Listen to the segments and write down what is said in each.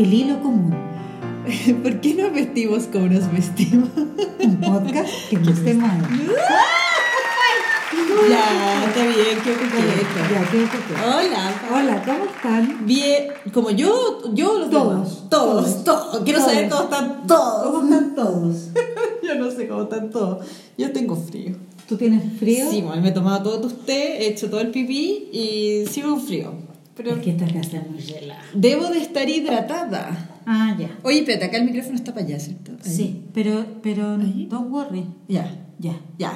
El hilo común. ¿Por qué nos vestimos como nos vestimos? Un podcast que no se mueve. ya, está bien, qué coqueto. Ya, qué. Hola. Hola, ¿cómo están? Bien, como yo, yo los Todos, demás. Todos, todos. Quiero Todos. saber cómo están todos. ¿Cómo están todos? yo no sé cómo están todos. Yo tengo frío. ¿Tú tienes frío? Sí, me he tomado todo tu té, he hecho todo el pipí y sigo con frío. Pero Porque esta casa es muy helada. debo de estar hidratada. Ah, ya. Oye, espérate, acá el micrófono está para allá, ¿cierto? Ahí. Sí, pero, pero Ahí. don't worry. Ya, Ya. ya.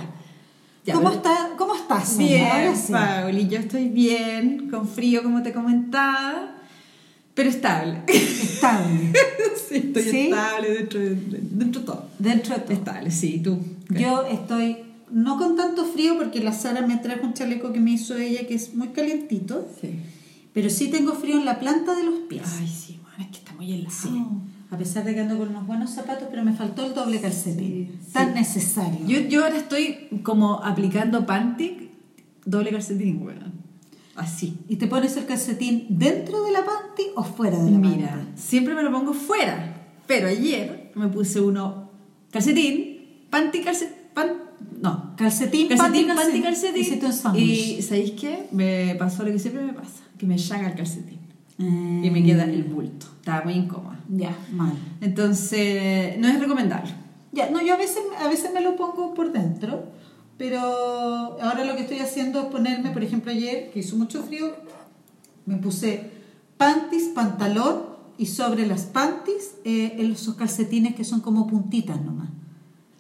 Ya, ¿Cómo, pero- está, ¿Cómo estás? Bien? Ahora sí. Pauli, yo estoy bien, con frío como te comentaba, pero estable. Estable. sí, estoy ¿Sí? estable dentro de, dentro de todo. Dentro de todo. Estable, sí, tú. Yo estoy no con tanto frío porque la Sara me trajo un chaleco que me hizo ella que es muy calientito, Sí. Pero sí tengo frío en la planta de los pies. Ay, sí, bueno, es que está muy helado. Sí. A pesar de que ando con unos buenos zapatos, pero me faltó el doble calcetín. Sí, Tan sí. necesario. Yo, yo ahora estoy como aplicando panty, doble calcetín, bueno. Así. ¿Y te pones el calcetín dentro de la panty o fuera de la Mira, panty? siempre me lo pongo fuera, pero ayer me puse uno calcetín, panty, calcetín, pan, no, Calcetín, calcetín, panty, calcetín. Hiciste calcetín. un sándwich. Y ¿sabéis qué? Me pasó lo que siempre me pasa, que me llaga el calcetín Eh, y me queda el bulto. Estaba muy incómoda. Ya, mal. Entonces, no es recomendable. Ya, no, yo a veces, a veces me lo pongo por dentro, pero ahora lo que estoy haciendo es ponerme, por ejemplo, ayer, que hizo mucho frío, me puse panties, pantalón y sobre las panties eh, esos calcetines que son como puntitas nomás.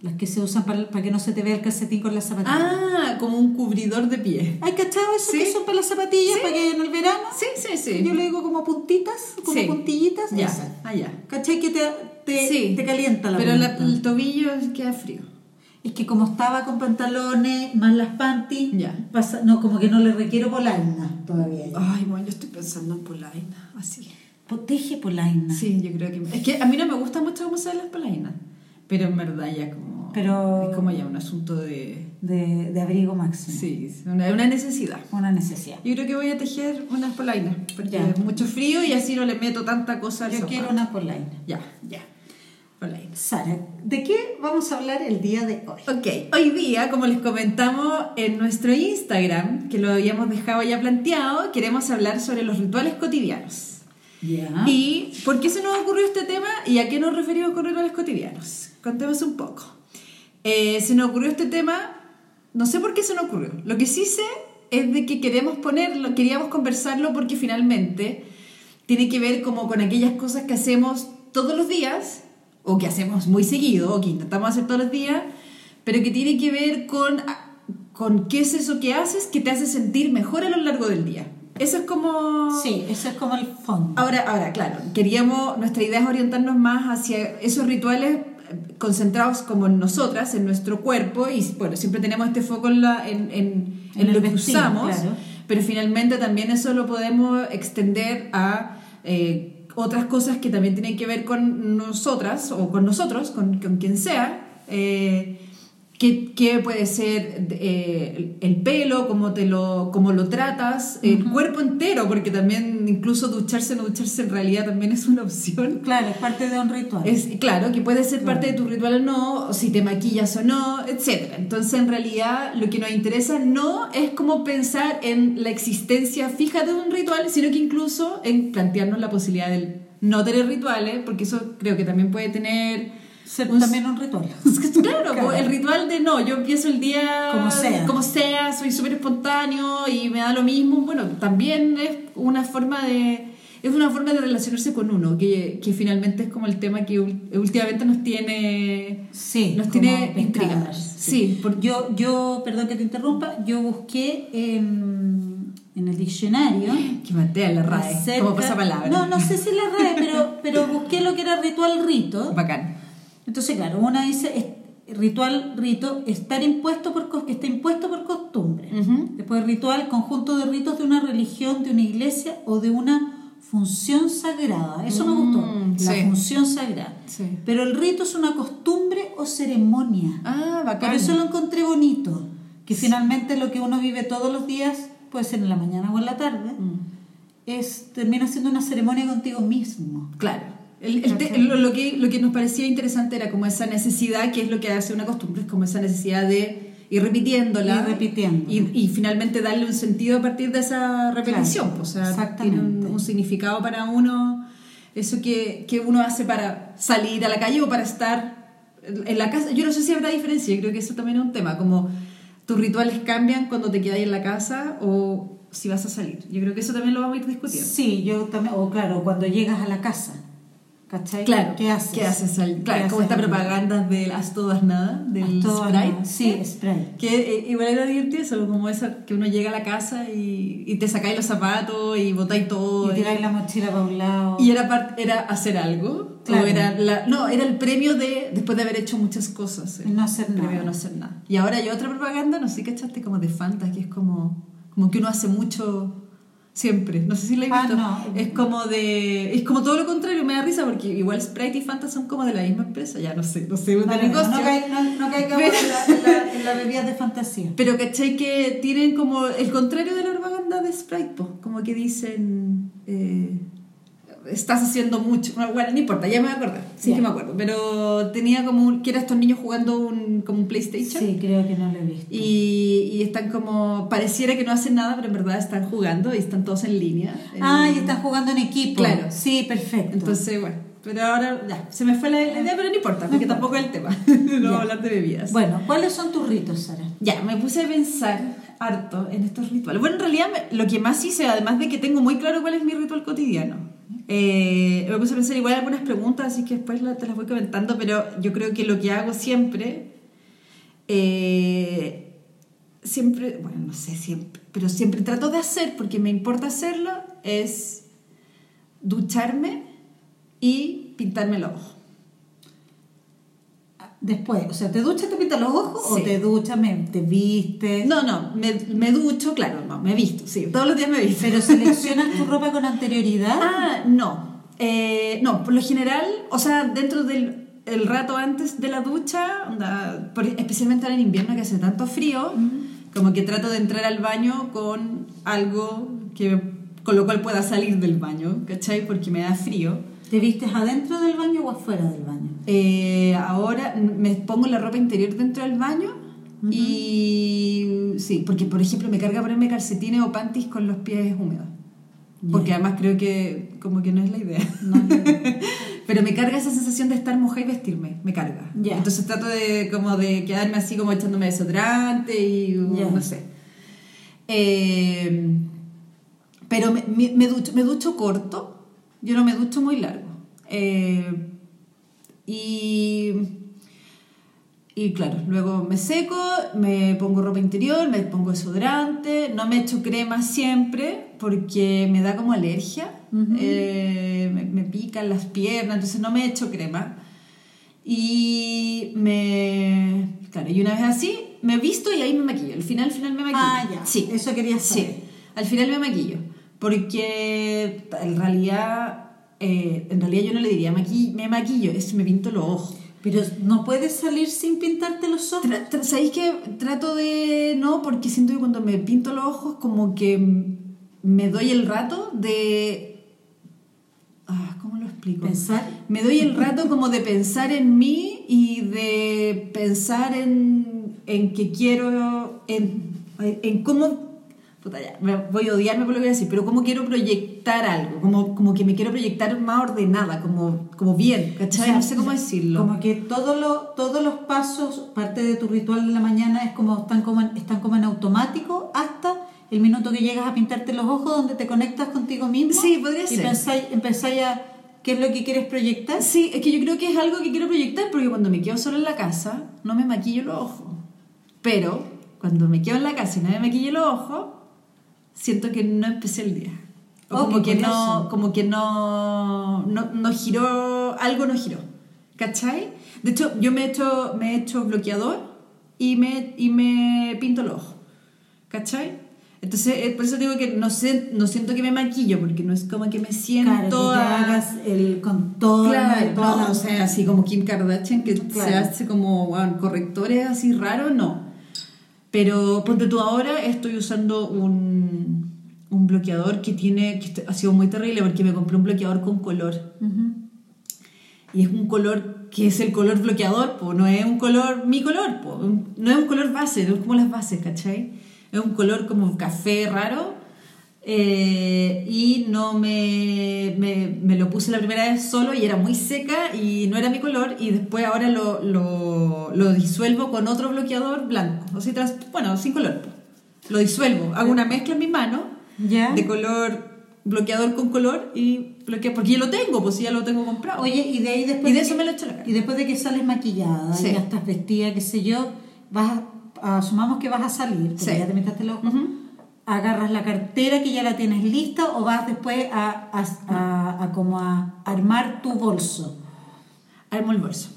Las que se usan para, para que no se te vea el calcetín con las zapatillas. Ah, como un cubridor de pie. ¿Hay cachado eso Sí. que son para las zapatillas, Sí. para que en el verano? Sí, sí, sí. Yo le digo como puntitas, como Sí. puntillitas. Ya, esas. ya. ¿Cachai que te, te, te calienta la Pero la- el tobillo queda frío. Es que como estaba con pantalones, más las panties, Ya. pasa, no, como que no le requiero polaina todavía. Ay, bueno, yo estoy pensando en polaina, así. Protege polaina. Sí, yo creo que... Es que a mí no me gusta mucho cómo se ven las polainas, pero en verdad ya como... Pero- Es como ya un asunto de... De, de abrigo máximo. Sí, es una, una necesidad. Una necesidad. Yo creo que voy a tejer unas polainas, porque Ya. es mucho frío y así no le meto tanta cosa al Yo quiero una polaina. Ya, ya. Sara, ¿de qué vamos a hablar el día de hoy? Ok, hoy día, como les comentamos en nuestro Instagram, que lo habíamos dejado ya planteado, queremos hablar sobre los rituales cotidianos. Ya. ¿Y por qué se nos ocurrió este tema y a qué nos referimos con rituales cotidianos? Contemos un poco. Eh, se nos ocurrió este tema, no sé por qué se nos ocurrió. Lo que sí sé es de que queremos ponerlo, queríamos conversarlo porque finalmente tiene que ver como con aquellas cosas que hacemos todos los días o que hacemos muy seguido o que intentamos hacer todos los días, pero que tiene que ver con, con qué es eso que haces que te hace sentir mejor a lo largo del día. Eso es como... Sí, eso es como el fondo. Ahora, ahora, claro, queríamos, nuestra idea es orientarnos más hacia esos rituales concentrados como en nosotras, en nuestro cuerpo, y bueno, siempre tenemos este foco en, la, en, en, en En el lo que usamos, claro. pero finalmente también eso lo podemos extender a eh, otras cosas que también tienen que ver con nosotras o con nosotros, con, con quien sea. eh, ¿Qué, qué puede ser eh, el, el pelo, cómo, te lo, cómo lo tratas, el cuerpo entero, porque también incluso ducharse o no ducharse en realidad también es una opción. Claro, es parte de un ritual. Es, claro, que puede ser parte de tu ritual o no, o si te maquillas o no, etc. Entonces, en realidad, lo que nos interesa no es como pensar en la existencia fija de un ritual, sino que incluso en plantearnos la posibilidad del no tener rituales, porque eso creo que también puede tener Ser un- también un ritual. claro, Claro. pues, el ritual de no, yo empiezo el día Como sea. como sea, soy súper espontáneo y me da lo mismo. Bueno, también es una forma de es una forma de relacionarse con uno, que, que finalmente es como el tema que últimamente nos tiene Sí, nos tiene pescadas, intrigados. Sí, por- Yo, yo, perdón que te interrumpa, yo busqué en, en el diccionario. que matea la RAE, acerca- como pasa palabra. No, no sé si la RAE, pero, pero busqué lo que era ritual rito. Bacán. Entonces, claro, una dice ritual rito, estar impuesto por que está impuesto por costumbre. Después ritual, conjunto de ritos de una religión, de una iglesia o de una función sagrada. Eso me gustó, Mm, la sí. función sagrada. Sí. Pero el rito es una costumbre o ceremonia. Ah, bacán. Por eso lo encontré bonito, que finalmente lo que uno vive todos los días puede ser en la mañana o en la tarde, Mm. es termina siendo una ceremonia contigo mismo. Claro. El- el te- lo, lo que, lo que nos parecía interesante era como esa necesidad, que es lo que hace una costumbre, es como esa necesidad de ir repitiéndola. Ir repitiendo. Y, y finalmente darle un sentido a partir de esa repetición. Claro, pues, o sea, exactamente. tiene un, un significado para uno, eso que, que uno hace para salir a la calle o para estar en la casa. Yo no sé si habrá diferencia, yo creo que eso también es un tema, como tus rituales cambian cuando te quedas en la casa o si vas a salir. Yo creo que eso también lo vamos a ir discutiendo. Sí, yo también, o claro, cuando llegas a la casa, ¿cachai? Claro. ¿Qué haces? ¿Qué haces? al- ¿Qué Claro, como haces esta propaganda del haz todas nada, del todas Sprite. nada. Sí, Sprite. Que eh, igual era divertido eso, como esa que uno llega a la casa y, y te sacáis los zapatos y botáis todo. Y tiráis la mochila para un lado. y era, era hacer algo. Claro. O era la- no, era el premio de después de haber hecho muchas cosas. Y no hacer el premio nada. de no hacer nada. Y ahora hay otra propaganda, no sé, ¿cachaste? Como de Fanta, que es como, como que uno hace mucho siempre. No sé si la he Ah, visto. no. Es como de. Es como todo lo contrario, me da risa porque igual Sprite y Fanta son como de la misma empresa. Ya no sé, no sé, de no, negocio. no, cae- no, en la- en la- bebidas de fantasía. Pero ¿cachai? Que tienen como el contrario de la propaganda de Sprite, po. como que dicen, eh, estás haciendo mucho. Bueno, no importa, ya me voy a acordar, sí que me acuerdo. Pero tenía como, un- que era estos niños jugando un, como un PlayStation. Sí, creo que no lo he visto. Y, y están como, pareciera que no hacen nada, pero en verdad están jugando y están todos en línea. Ah, En- y están jugando en equipo. Claro. Sí, perfecto. Entonces, bueno, pero ahora ya, se me fue la, la idea, pero no importa, porque tampoco es el tema. no a hablar de bebidas. bueno, ¿cuáles son tus ritos, Sara? Ya, me puse a pensar harto en estos rituales. Bueno, en realidad lo que más hice, además de que tengo muy claro cuál es mi ritual cotidiano, eh, me puse a pensar igual algunas preguntas, así que después te las voy comentando, pero yo creo que lo que hago siempre, eh, siempre, bueno, no sé siempre, pero siempre trato de hacer, porque me importa hacerlo, es ducharme y pintarme los ojos. Después, o sea, ¿te duchas, te pintas los ojos Sí. o te duchas, me- te vistes? No, no, me, me ducho, claro, no, me visto, sí, todos los días me visto. Pero seleccionas tu ropa con anterioridad. Ah, no. Eh, no, por lo general, o sea, dentro del el rato antes de la ducha, onda, especialmente ahora en invierno que hace tanto frío, como que trato de entrar al baño con algo que, con lo cual pueda salir del baño, ¿cachai? Porque me da frío. ¿Te vistes adentro del baño o afuera del baño? Eh, ahora me pongo la ropa interior dentro del baño y sí, porque por ejemplo me carga ponerme calcetines o panties con los pies húmedos. Porque además creo que como que no es la idea. No. Pero me carga esa sensación de estar mojada y vestirme, me carga. Entonces trato de como de quedarme así como echándome desodorante y uh, no sé. Eh, pero me, me, me ducho, me ducho corto, yo no me ducho muy largo. Eh, y, y claro, luego me seco, me pongo ropa interior, me pongo desodorante, no me echo crema siempre porque me da como alergia, eh, me, me pican las piernas, entonces no me echo crema. Y me... Claro, y una vez así, me visto y ahí me maquillo. Al final, al final me maquillo. Ah, ya. Sí. Eso quería Sí, saber. al final me maquillo. Porque en realidad, eh, en realidad yo no le diría me maquillo, es me pinto los ojos. Pero no puedes salir sin pintarte los ojos. ¿Sabéis que trato de no? Porque siento que cuando me pinto los ojos, como que me doy el rato de. Ah, ¿Cómo lo explico? Pensar. Me doy el rato como de pensar en mí y de pensar en, en que quiero, en, en cómo, puta ya, voy a odiarme por lo que voy a decir, pero cómo quiero proyectar algo, como, como que me quiero proyectar más ordenada, como, como bien, ¿cachai? O sea, no sé cómo decirlo. Como que todo lo, todos los pasos, parte de tu ritual de la mañana, es como están como en, están como en automático hasta el minuto que llegas a pintarte los ojos, donde te conectas contigo mismo. Sí, podría y ser. pensáis- empezáis a qué es lo que quieres proyectar. Sí, es que yo creo que es algo que quiero proyectar porque cuando me quedo sola en la casa no me maquillo los ojos. Pero cuando me quedo en la casa y no me maquillo los ojos, siento que no empecé el día. O Oh, como que no, como que no, no, no giró, algo no giró. ¿Cachai? De hecho, yo me he hecho, me he hecho bloqueador y me, y me pinto los ojos. ¿Cachai? Entonces, eh, por eso digo que no, sé, no siento que me maquillo, porque no es como que me siento Claro, que el contorno Claro, y toda no, o sea, así como Kim Kardashian que se Claro. hace como bueno, correctores así raros, no. Pero ponte tú ahora, estoy usando un, un bloqueador que tiene, que ha sido muy terrible porque me compré un bloqueador con color. Y es un color que es el color bloqueador, pues no es un color, mi color, po. no es un color base, no es como las bases, ¿cachai? Es un color como café raro. eh, y no me, me, me lo puse la primera vez solo y era muy seca y no era mi color y después ahora lo, lo, lo disuelvo con otro bloqueador blanco, o sea, tras- bueno, sin color. po. Lo disuelvo, hago una mezcla en mi mano ¿Ya? de color, bloqueador con color y bloquea, porque ya lo tengo, pues ya lo tengo comprado. Oye, y de ahí después. Y de que- eso me lo echo la cara. Y después de que sales maquillada, Sí. y ya estás vestida, qué sé yo, vas a- asumamos que vas a salir, porque Sí. ya te pintaste los ojos. Ujú. Agarras la cartera que ya la tienes lista o vas después a, a, a- a como a armar tu bolso. Armo el bolso.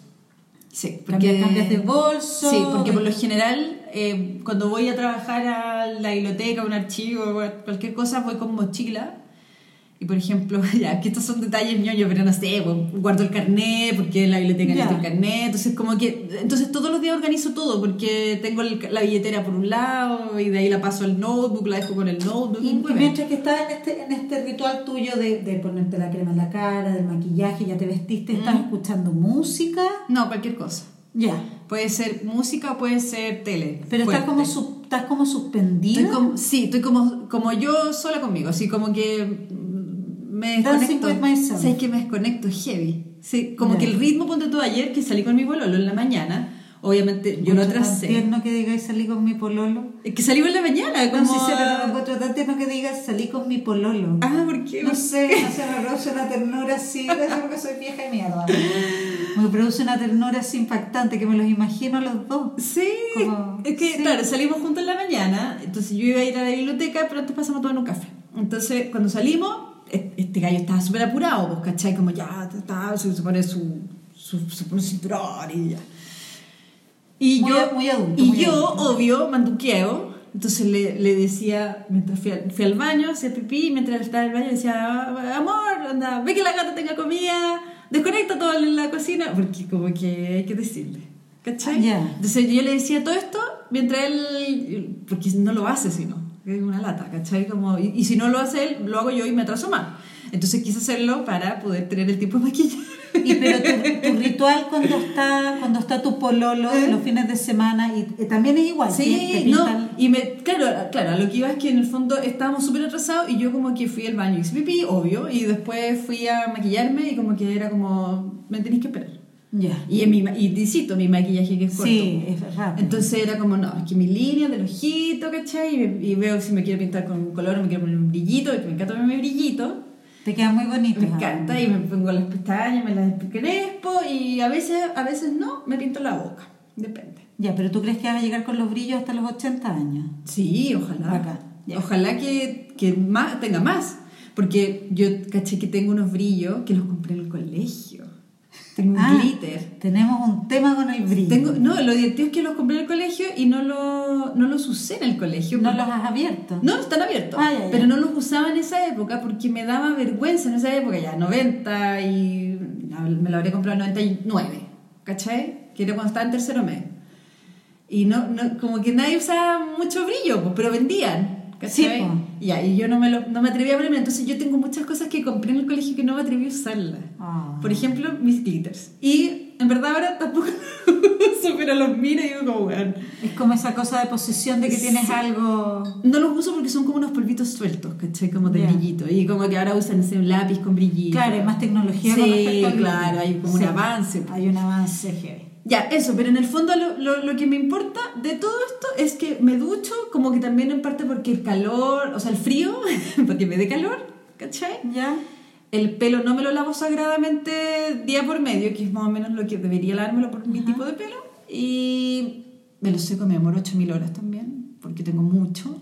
Sí, Cambias- cambias de bolso. Sí, porque por lo general, eh, cuando voy a trabajar a la biblioteca, un archivo, cualquier cosa, voy con mochila. Y por ejemplo, ya, que estos son detalles ñoños, pero no sé, pues, guardo el carnet, porque en la biblioteca Ya. necesito el carnet. Entonces, como que. Entonces, todos los días organizo todo, porque tengo el- la billetera por un lado, y de ahí la paso al notebook, la dejo con el notebook. Y, y mientras que estás en este, en este ritual tuyo de, de ponerte la crema en la cara, del maquillaje, ya te vestiste, estás Mm. escuchando música. No, cualquier cosa. Ya. Puede ser música o puede ser tele. Pero estás como, su- estás como suspendida. Estoy como, sí, estoy como, como yo sola conmigo, así como que me desconecto. with myself. ¿Sabes que me desconecto heavy? Sí, como Ya. que el ritmo, ponte tú ayer, que salí con mi pololo en la mañana, obviamente yo lo atrasé. tierno que digáis salí con mi pololo. Es que salimos en la mañana, como... No pero me encuentro tan tierno que digas salí con mi pololo. Ah, ¿por qué? No sé, no sé, me produce una ternura así, ser porque soy vieja y mierda. Me produce una ternura así impactante que me los imagino a los dos. Sí, Como- es que sí. claro, salimos juntos en la mañana, entonces yo iba a ir a la biblioteca, pero antes pasamos a tomar un café. Entonces, cuando salimos, e- este gallo estaba súper apurado, pues, ¿cachai? Como ya, ta, se pone su, su, pone su cinturón y ya. Y Muy yo, muy adulto, y yo adulto. obvio, manduqueo. Entonces le, le decía, mientras fui al, fui al baño, hacía pipí, y mientras estaba en el baño decía, amor, anda, ve que la gata tenga comida, desconecta todo en la cocina, porque como que hay que decirle, ¿cachai? Ya. Entonces yo le decía todo esto mientras él, porque no lo hace sino, es una lata, ¿cachai? Como, y, y si no lo hace él, lo hago yo y me atraso más. Entonces quise hacerlo para poder tener el tiempo de maquillar. Y pero tu, tu ritual cuando está cuando está tu pololo ¿Eh? los fines de semana y, también es igual. que Sí, no, pintan- y me, claro, claro, lo que iba es que en el fondo estábamos súper atrasados y yo como que fui al baño pipí, obvio, y después fui a maquillarme y como que era como, me tenéis que esperar. Ya. Y, en mi, y necesito mi maquillaje que es corto. Sí, es rápido. Entonces era como, no, es que mi línea del ojito, ¿cachai? Y, y veo si me quiero pintar con un color o me quiero poner un brillito, porque me encanta ponerme brillito. Te queda muy bonito. Me encanta y me pongo las pestañas, me las crespo y a veces, a veces no, me pinto la boca. Depende. Ya, pero tú crees que vas a llegar con los brillos hasta los 80 años. Sí, ojalá. Ojalá que, que más, tenga más. Porque yo caché que tengo unos brillos que los compré en el colegio. Tengo un Ah, glitter. Tenemos un tema con el brillo. Tengo, no, lo divertido es que los compré en el colegio y no, lo, no los usé en el colegio. ¿No los has abierto? No, están abiertos. Ah, ya, ya. Pero no los usaba en esa época porque me daba vergüenza en esa época, ya 90 y. me lo habría comprado en 99, ¿cachai? Que era cuando estaba en tercero medio. Y no, no, como que nadie usaba mucho brillo, pero vendían. Sí, y yo no me, lo, no me atreví a ponerme. Entonces yo tengo muchas cosas que compré en el colegio que no me atreví a usarlas. Ah. Por ejemplo, mis glitters. Y en verdad ahora tampoco los uso, pero los miro y digo como, weón. Es como esa cosa de posesión de que tienes Sí. algo... No los uso porque son como unos polvitos sueltos, ¿cachai? Como de Ya. brillito. Y como que ahora usan ese un lápiz con brillito. Claro, hay más tecnología Sí, con respecto al brillo. claro, hay como un avance. Hay un avance heavy. Ya, eso, pero en el fondo lo, lo, lo que me importa de todo esto es que me ducho, como que también en parte porque el calor, o sea, el frío, porque me dé calor, ¿cachai? ¿Ya? El pelo no me lo lavo sagradamente día por medio, que es más o menos lo que debería lavármelo por mi Ajá. tipo de pelo. Y me lo seco, me demoro 8000 horas también, porque tengo mucho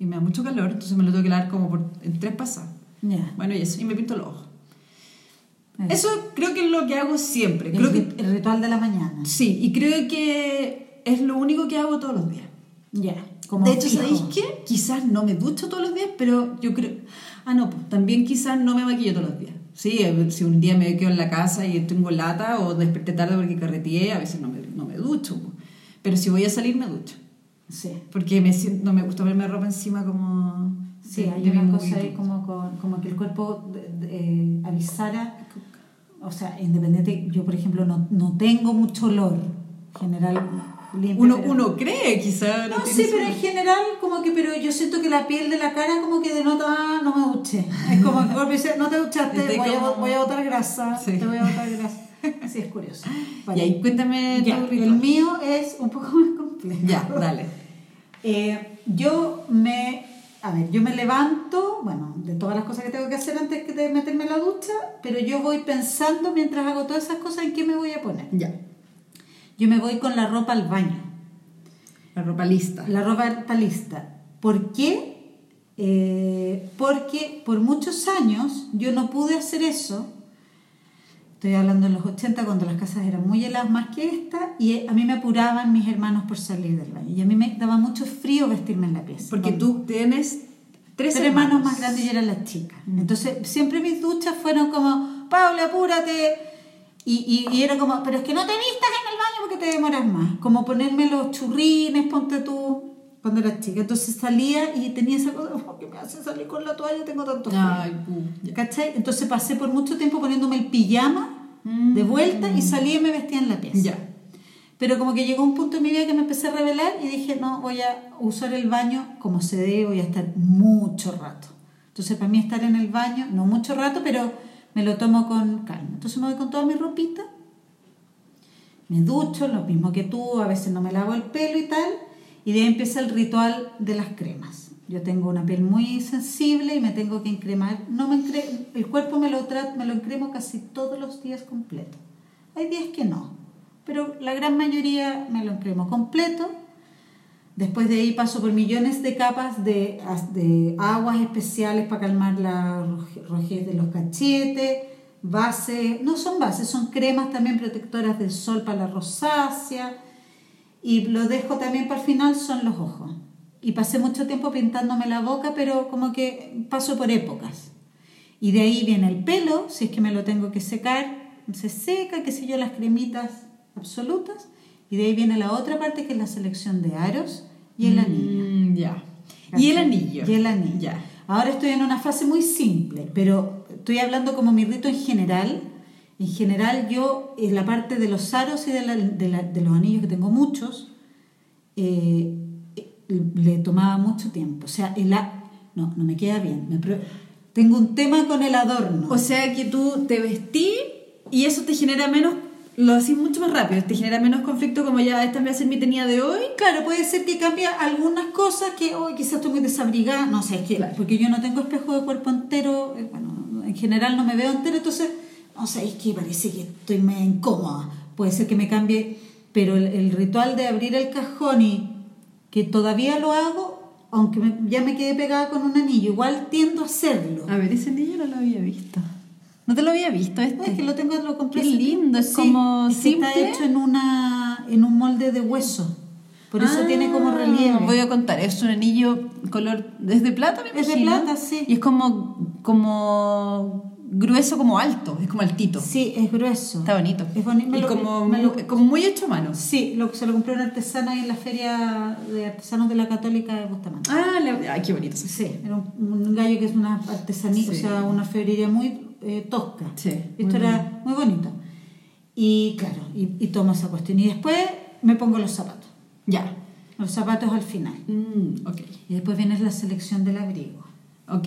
y me da mucho calor, entonces me lo tengo que lavar como por, en tres pasadas. Ya. Bueno, y eso, y me pinto los ojos. Eso. Creo que es lo que hago siempre. El, Creo que, rit- el ritual de la mañana. sí, y creo que es lo único que hago todos los días. Ya. Como de hecho, fijo. ¿sabéis qué? Quizás no me ducho todos los días, pero yo creo... Ah, no, pues también quizás no me maquillo todos los días. Sí, ver, si un día me quedo en la casa y tengo lata o desperté tarde porque carreteé, a veces no me, no me ducho. Pero si voy a salir, me ducho. Sí. Porque me siento, no me gusta ponerme ropa encima como... Sí, hay una cosa ahí como, como que el cuerpo de- de- eh, avisara, o sea, independiente, yo por ejemplo no, no tengo mucho olor, general limpio. Uno, pero- uno cree, quizá. No, tiene sí, pero en general como que, pero yo siento que la piel de la cara como que denota, ah, no me duché. Es como que no te duchaste, voy a, como- voy a botar grasa, Sí. te voy a botar grasa. Así es curioso. Y ahí, cuéntame Ya, tu el mío es un poco más complejo. Ya, dale. Eh, yo me, a ver, yo me levanto, bueno, de todas las cosas que tengo que hacer antes de meterme en la ducha, pero yo voy pensando mientras hago todas esas cosas en qué me voy a poner. Ya. Yo me voy con la ropa al baño, La ropa lista. la ropa lista. ¿Por qué? Eh, porque por muchos años yo no pude hacer eso. Estoy hablando en los 80 cuando las casas eran muy heladas más que esta y a mí me apuraban mis hermanos por salir del baño y a mí me daba mucho frío vestirme en la pieza. Porque tú tienes tres, tres hermanos más grandes y yo era la chica. Entonces, siempre mis duchas fueron como, Paula, apúrate. Y, y, y era como, pero es que no te vistas en el baño porque te demoras más. Como ponerme los churrines, ponte tú, cuando era chica. Entonces salía y tenía esa cosa, oh, que me hace salir con la toalla, tengo tanto frío. Ay. ¿Cachai? Entonces pasé por mucho tiempo poniéndome el pijama Mm. de vuelta y salía y me vestía en la pieza. Ya. Pero como que llegó un punto en mi vida que me empecé a revelar y dije, no, voy a usar el baño como se debe, voy a estar mucho rato. Entonces para mí estar en el baño, no mucho rato, pero me lo tomo con calma. Entonces me voy con toda mi ropita, me ducho, lo mismo que tú, a veces no me lavo el pelo y tal, y de ahí empieza el ritual de las cremas. Yo tengo una piel muy sensible y me tengo que encremar. No me encre- el cuerpo me lo, tra- me lo encremo casi todos los días completo. Hay días que no, pero la gran mayoría me lo encremo completo. Después de ahí paso por millones de capas de, de aguas especiales para calmar la roje- rojez de los cachetes, bases, no son bases, son cremas también protectoras del sol para la rosácea. Y lo dejo también para el final, son los ojos. Y pasé mucho tiempo pintándome la boca, pero como que paso por épocas. Y de ahí viene el pelo, si es que me lo tengo que secar, se seca, qué sé yo, las cremitas absolutas. Y de ahí viene la otra parte que es la selección de aros y el anillo. Mm, ya. Y el anillo. Y el anillo. Ya. Ahora estoy en una fase muy simple, pero estoy hablando como mi rito en general. En general yo, en la parte de los aros y de, la- de la- de los anillos, que tengo muchos, eh, le tomaba mucho tiempo. O sea, el a- no, no me queda bien. Me tengo un tema con el adorno. O sea que tú te vestí y eso te genera menos, lo haces mucho más rápido, te genera menos conflicto como ya esta me ser mi tenía de hoy. Claro, puede ser que cambie algunas cosas que hoy quizás estoy muy desabrigada, no sé, es que, Claro. porque yo no tengo espejo de cuerpo entero, eh, bueno, en general no me veo entero, entonces, no sé, es que parece que estoy medio incómoda, puede ser que me cambie, pero el, el ritual de abrir el cajón y que todavía lo hago, aunque me- ya me quedé pegada con un anillo, igual tiendo a hacerlo. A ver, ese anillo no lo había visto. No te lo había visto este. es que lo tengo, lo compré. Qué hace lindo, es como es que está hecho en, una, en un molde de hueso, por eso Ah, tiene como relieve. Voy a contar, es un anillo color. ¿Es de plata, me Es de imagino? plata, sí. Y es como, como grueso, como alto, es como altito. Sí, es grueso. Está bonito. Es bonito. Y lo- como, me lo- como muy hecho a mano. Sí, lo, se lo compré una artesana ahí en la feria de artesanos de la Católica de Bustamante. Ah, la- ay, qué bonito. Sí, era un, un gallo que es una artesanía, o sea, una febrería muy eh, tosca. Sí, Esto muy era muy bonito. Y claro, y, y tomo esa cuestión. Y después me pongo los zapatos. Ya. Los zapatos al final. Mm, ok. Y después viene la selección del abrigo. Ok.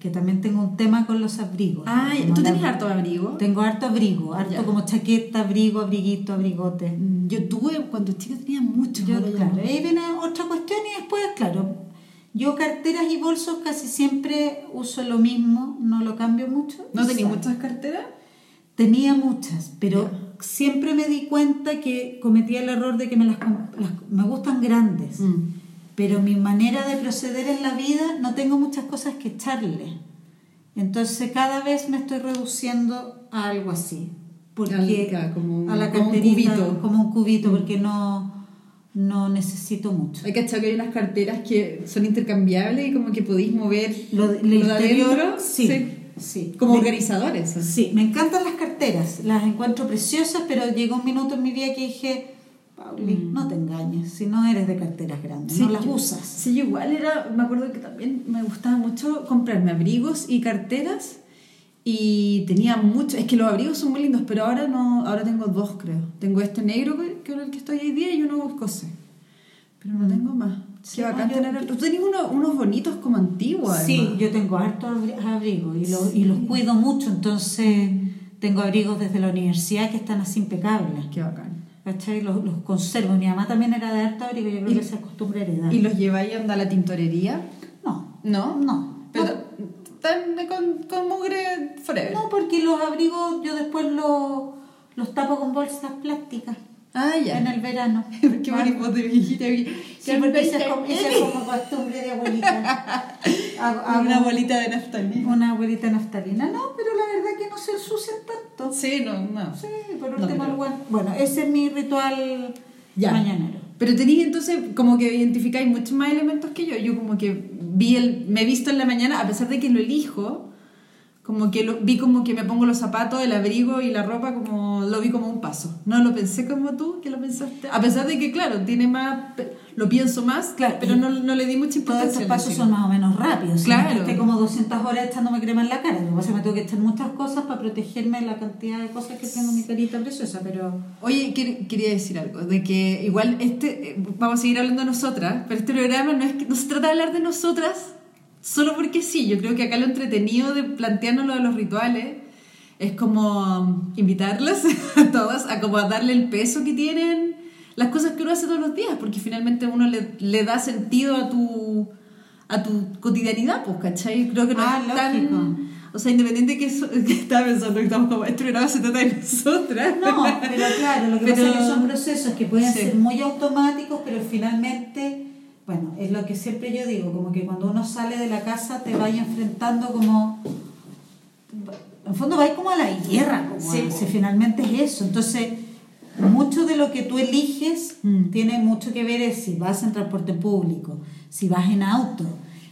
Que también tengo un tema con los abrigos. Ah, ¿tú tienes harto abrigo? Tengo harto abrigo, harto Ya. como chaqueta, abrigo, abriguito, abrigote. Mm, Yo tuve, cuando chica tenía mucho. Yo, claro, ahí viene otra cuestión y después, claro, yo carteras y bolsos casi siempre uso lo mismo, no lo cambio mucho. ¿No tenías muchas carteras? Tenía muchas, pero siempre me di cuenta que cometía el error de que me las, las- me gustan grandes, Mm. Pero mi manera de proceder en la vida no tengo muchas cosas que echarle. Entonces cada vez me estoy reduciendo a algo así. Porque Al- como un- a la como un cubito. como un cubito, porque no, no necesito mucho. Hay que que hay unas carteras que son intercambiables y como que podéis mover Lo, de- lo de interior, adentro, sí, sí. Como Me- organizadores. Sí, me encantan las carteras, las encuentro preciosas, pero llegó un minuto en mi vida que dije, Pauli, Mm. no te engañes, si no eres de carteras grandes, no las yo- usas. Sí, igual era, me acuerdo que también me gustaba mucho comprarme abrigos y carteras y tenía mucho, es que los abrigos son muy lindos, pero ahora no, ahora tengo dos creo. Tengo este negro que, es el que estoy hoy día y uno escocés. Pero no tengo más. Sí, Qué bacán yo- tener. Tú tenés unos, unos bonitos como antiguos. Sí, yo tengo hartos abri- abrigos y, los- y los cuido mucho, entonces tengo abrigos desde la universidad que están así impecables. Qué bacán. ¿Cachai? Los, los conservo. Mi mamá también era de harto abrigo, yo creo Y- que esa costumbre heredada. ¿Y los lleváis a andar a la tintorería? No, ¿No? no. Pero no. están con, con mugre forever. No, porque los abrigos yo después los, los tapo con bolsas plásticas Ah, ya. en el verano. Qué bonito de viejita. Sí, porque esa es como, costumbre de abuelita. Hago- hago Una bolita de naftalina. Una abuelita naftalina. No, pero la se ensucian tanto. Sí, no, no. Sí, por No, último, pero- bueno, bueno, ese es mi ritual Ya. mañanero. Pero tenéis entonces como que identificáis muchos más elementos que yo. Yo como que vi el, me he visto en la mañana, a pesar de que lo elijo, como que lo, vi como que me pongo los zapatos, el abrigo y la ropa, como lo vi como un paso. No lo pensé como tú, que lo pensaste. A pesar de que, claro, tiene más, lo pienso más, Claro, pero no, no le di mucha Todos importancia. estos al pasos son más o menos rápidos. Claro. Esté como 200 horas echándome crema en la cara. Lo que pasa me tengo que echar muchas cosas para protegerme de la cantidad de cosas que tengo en mi carita preciosa, pero... Oye, quer- quería decir algo, de que igual este, eh, vamos a seguir hablando de nosotras, pero este programa no, es que, no se trata de hablar de nosotras solo porque sí, yo creo que acá lo entretenido de plantearnos lo de los rituales es como invitarlas a todas a como a darle el peso que tienen las cosas que uno hace todos los días, porque finalmente uno le, le da sentido a tu, a tu cotidianidad, pues, ¿cachai? Creo que no Ah, es lógico. tan... O sea, independiente que, eso, que estaba pensando que estamos como, este programa se trata de nosotras. No, pero claro, lo que Pero- pasa es que son procesos que pueden Sí. ser muy automáticos, pero finalmente, bueno, es lo que siempre yo digo, como que cuando uno sale de la casa te vaya enfrentando como... En fondo va como a la guerra, como Sí. a- si finalmente es eso. Entonces, mucho de lo que tú eliges Mm. tiene mucho que ver es si vas en transporte público, si vas en auto,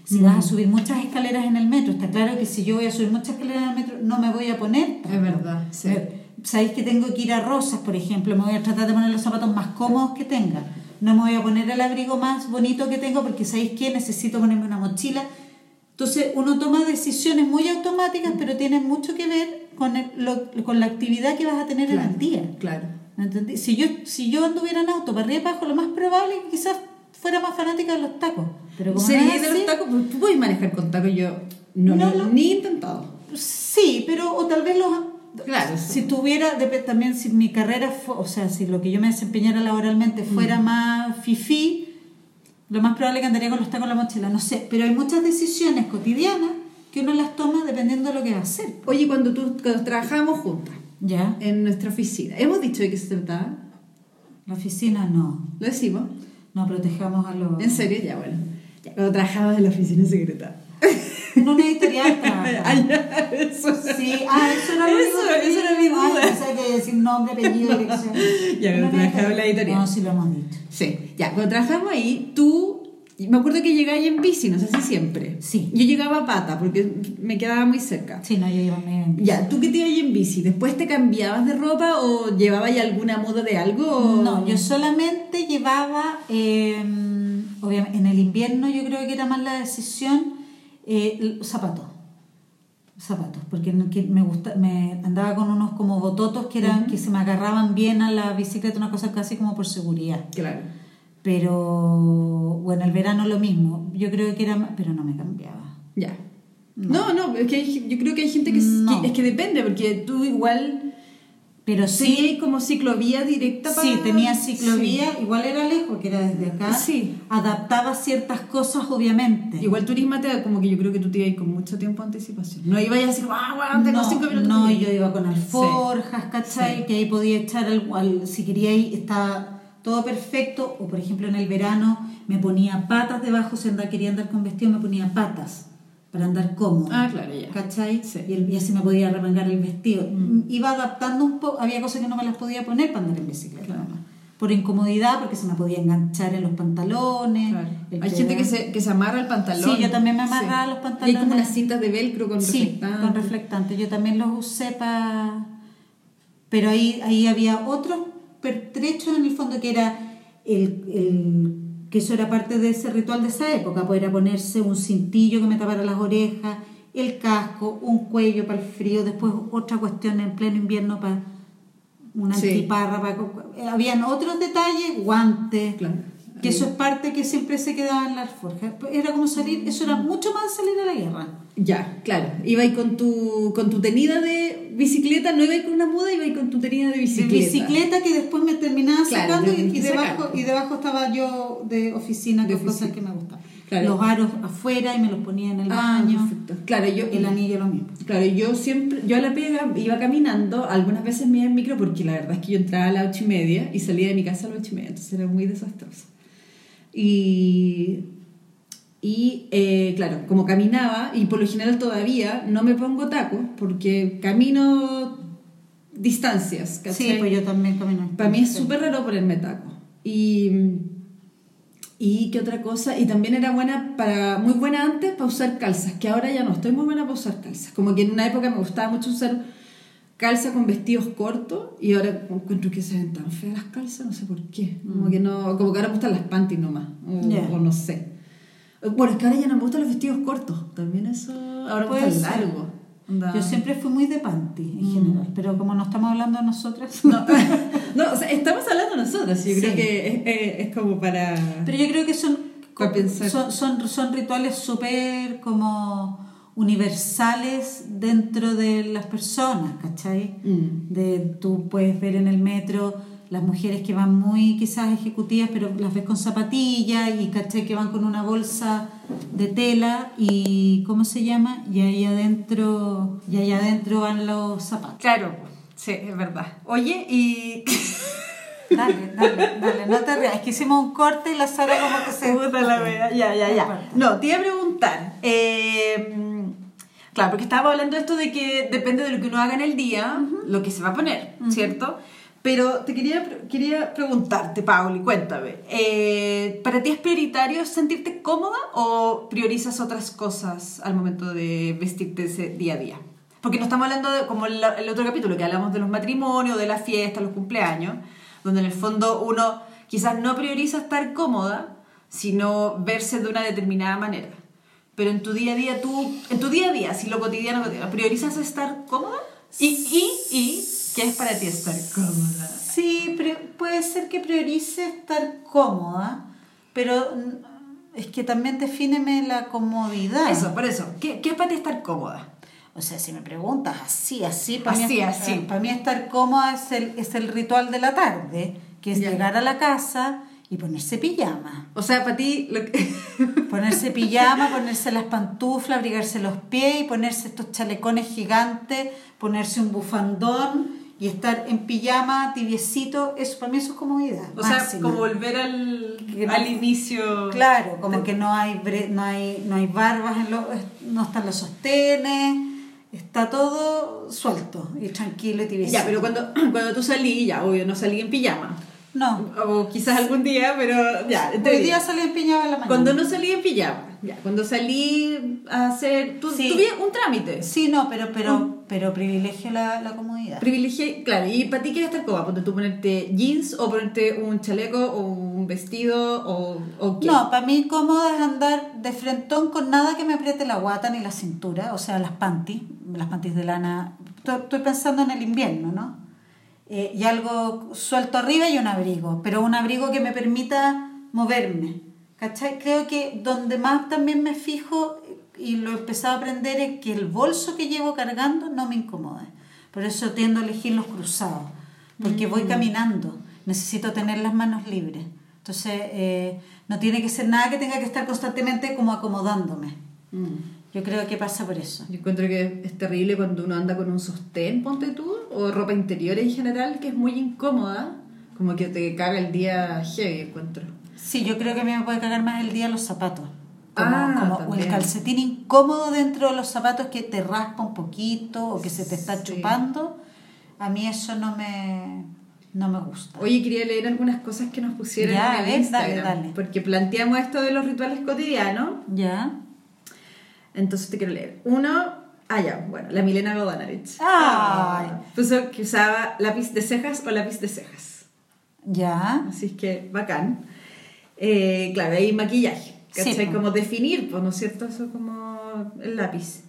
si Mm. vas a subir muchas escaleras en el metro. Está claro que si yo voy a subir muchas escaleras en el metro, no me voy a poner Es verdad, sí. Sabéis que tengo que ir a Rosas, por ejemplo, me voy a tratar de poner los zapatos más cómodos que tenga. No me voy a poner el abrigo más bonito que tengo porque sabéis que necesito ponerme una mochila. Entonces uno toma decisiones muy automáticas, pero tienen mucho que ver con, el- lo- con la actividad que vas a tener en el día. Claro. ¿Me entendí? Si yo, si yo anduviera en auto para arriba y abajo, lo más probable es que quizás fuera más fanática de los tacos. Pero como ¿Sería de así- los tacos? Pues tú puedes manejar con tacos, yo no, No, no, no. ni he intentado. Sí, pero o tal vez los... Claro, Si tuviera, también si mi carrera, fue, o sea, si lo que yo me desempeñara laboralmente fuera más fifí, lo más probable es que andaría con los tacos en la mochila, no sé. Pero hay muchas decisiones cotidianas que uno las toma dependiendo de lo que va a hacer. Oye, cuando tú cuando trabajábamos juntas ¿Ya? en nuestra oficina, ¿hemos dicho de qué se trataba? La oficina no. ¿Lo decimos? No protejamos a los... ¿En serio? Ya, bueno. Ya, cuando trabajabas en la oficina secreta. Trabaja. Ah, ya, eso. Sí, ah, eso era lo Eso, que eso era mi Ay, duda. pensaba que decir nombre, apellido, dirección. Ya, pero una trabajaba en la editorial. No, sí lo hemos dicho. Sí, ya, cuando trabajamos ahí, tú, me acuerdo que llegáis en bici, no sé si siempre. Sí. Yo llegaba a pata porque me quedaba muy cerca. Sí, no, yo iba en Ya, ¿tú qué te ibas en bici? ¿Después te cambiabas de ropa o llevabas ya alguna moda de algo? o- No, yo solamente llevaba, eh, obviamente, en el invierno yo creo que era más la decisión, eh, zapatos. Zapatos, porque no- que me gusta, me andaba con unos como bototos que eran, que se me agarraban bien a la bicicleta, una cosa casi como por seguridad. Claro. Pero bueno, el verano lo mismo. Yo creo que era, más- pero no me cambiaba. Ya. No, no, es que hay- yo creo que hay gente que, No. que- es que depende, porque tú igual Pero sí, tenías como ciclovía directa para... sí, tenía ciclovía, igual era lejos, que era desde acá. Sí. Adaptaba ciertas cosas, obviamente. Sí. Igual turismo te da como que yo creo que tú te ibas con mucho tiempo de anticipación. No ibas a decir, ah, bueno, tengo no, cinco minutos. no, para ir". yo iba con alforjas, ¿cachai? Sí. Que ahí podía echar, al, al- si quería ir, estaba todo perfecto. O por ejemplo en el verano me ponía patas debajo, si andaba, quería andar con vestido, me ponía patas para andar cómodo. Ah, claro, ya. ¿Cachai? Sí. Y, el- y así me podía remangar el vestido. Mm. Iba adaptando un poco, había cosas que no me las podía poner para andar en bicicleta. Claro. Por incomodidad, porque se me podía enganchar en los pantalones. Claro. Hay gente que se, que se amarra el pantalón. Sí, yo también me amarraba los Y hay como pantalones. unas cintas de velcro con Sí, reflectante. con reflectante. Yo también los usé para... Pero ahí, ahí había otros pertrechos en el fondo que era el, el- que eso era parte de ese ritual de esa época, pues era ponerse un cintillo que me tapara las orejas, el casco, un cuello para el frío, después otra cuestión en pleno invierno para una Sí. antiparra, para, habían otros detalles, guantes, Claro. Que eso es parte que siempre se quedaba en la alforja. Era como salir, eso era mucho más salir a la guerra. Ya, claro. Iba ahí con tu, con tu tenida de bicicleta, no iba ahí con una muda, iba ahí con tu tenida de De bicicleta. bicicleta que después me terminaba Claro, sacando y, y debajo, y debajo estaba yo de oficina De con cosas oficina. que me gustaban. Claro. Los aros afuera y me los ponía en el Ah, baño. perfecto. Claro, yo, El anillo lo mismo. Claro, yo siempre, yo a la pega iba caminando, algunas veces me iba en micro porque la verdad es que yo entraba a las ocho y media y salía de mi casa a las ocho y media, entonces era muy desastroso. Y, y eh, claro, como caminaba, y por lo general todavía no me pongo tacos porque camino distancias, Sí, pues yo también camino. Para mí es súper raro ponerme tacos. Y, y qué otra cosa, y también era buena para, muy buena antes para usar calzas, que ahora ya no estoy muy buena para usar calzas. Como que en una época me gustaba mucho usar calzas con vestidos cortos y ahora encuentro que se ven tan feas las calzas, no sé por qué. Como que no, como que ahora me gustan las panties nomás, o, no sé. Bueno, es que ahora ya no me gustan los vestidos cortos, también eso, ahora me gustan largos. Yo siempre fui muy de panty en Mm. general, pero como no estamos hablando de nosotras. No, no, o sea, estamos hablando nosotros, yo creo Sí. que es, es- es como para... Pero yo creo que son, Para pensar. son, son, son rituales súper como universales dentro de las personas, ¿cachai? Mm. De, tú puedes ver en el metro las mujeres que van muy quizás ejecutivas, pero las ves con zapatillas y ¿cachai? que van con una bolsa de tela y ¿cómo se llama? Y ahí adentro, y ahí adentro van los zapatos. Claro, sí, es verdad. Oye, y... Dale, dale, dale, no te rías. Es que hicimos un corte y la Sara como que se... Puta la wea, ya, ya, ya. No, te iba a preguntar. eh, claro, porque estábamos hablando esto de que depende de lo que uno haga en el día, lo que se va a poner, ¿cierto? Pero te quería, quería preguntarte, Pauli, cuéntame. eh, ¿Para ti es prioritario sentirte cómoda o priorizas otras cosas al momento de vestirte ese día a día? Porque no estamos hablando de, como el, el otro capítulo, que hablamos de los matrimonios, de las fiestas, los cumpleaños, donde en el fondo uno quizás no prioriza estar cómoda, sino verse de una determinada manera. Pero en tu día a día, tú, en tu día a día, si lo cotidiano, cotidiano, ¿priorizas estar cómoda? Y, y, y, ¿qué es para ti estar cómoda? Sí, puede ser que priorice estar cómoda, pero mm, es que también defíneme la comodidad. Eso, por eso. ¿Qué, qué es para ti estar cómoda? O sea, si me preguntas así, así, para Así, mí, así. Para mí estar cómoda es el, es el ritual de la tarde, que es llegar a la casa y ponerse pijama. O sea, para ti, lo que... Ponerse pijama, ponerse las pantuflas, abrigarse los pies y ponerse estos chalecones gigantes, ponerse un bufandón y estar en pijama, tibiecito, eso para mí eso es comodidad. O sea, como volver al, no- al inicio. Claro, como que no hay bre- no hay no hay barbas en los no están los sostenes, está todo suelto y tranquilo y tibiecito. Ya, pero cuando, cuando tú salí, ya, obvio, no salí en pijama. No. O quizás algún día, pero ya. Hoy día salí en pijama en la mañana. Cuando no salí en pijama, ya, cuando salí a hacer. Tú, Sí. tuve un trámite. Sí, no, pero pero pero privilegio la, la comodidad. Privilegié, claro, y para ti, ¿qué es estar cómoda? Ponte tú ponerte jeans o ponerte un chaleco o un vestido o, o qué. No, para mí cómoda es andar de frentón con nada que me apriete la guata ni la cintura, o sea, las panties, las panties de lana. Estoy, estoy pensando en el invierno, ¿no? Eh, y algo suelto arriba y un abrigo, pero un abrigo que me permita moverme. ¿Cachai? Creo que donde más también me fijo y lo he empezado a aprender es que el bolso que llevo cargando no me incomoda. Por eso tiendo a elegir los cruzados, porque voy caminando, necesito tener las manos libres. Entonces, eh, no tiene que ser nada que tenga que estar constantemente como acomodándome. Mm. Yo creo que pasa por eso. Yo encuentro que es terrible cuando uno anda con un sostén, ponte tú, o ropa interior en general, que es muy incómoda, como que te caga el día heavy, encuentro. Sí, yo creo que a mí me puede cagar más el día los zapatos. Como, Ah, como el calcetín incómodo dentro de los zapatos que te raspa un poquito o que se te está Sí. chupando. A mí eso no me, no me gusta. Oye, quería leer algunas cosas que nos pusieron Ya, en el ver, Instagram, dale, dale. porque planteamos esto de los rituales cotidianos, ¿Ya? Entonces te quiero leer. Uno, ah ya, bueno, la Milena Godanarich. Ay. Puso que usaba lápiz de cejas o lápiz de cejas. Ya. Así es que bacán. Eh, claro, hay maquillaje, ¿cachai? Sí, como definir, pues, ¿no es cierto? Eso como el lápiz.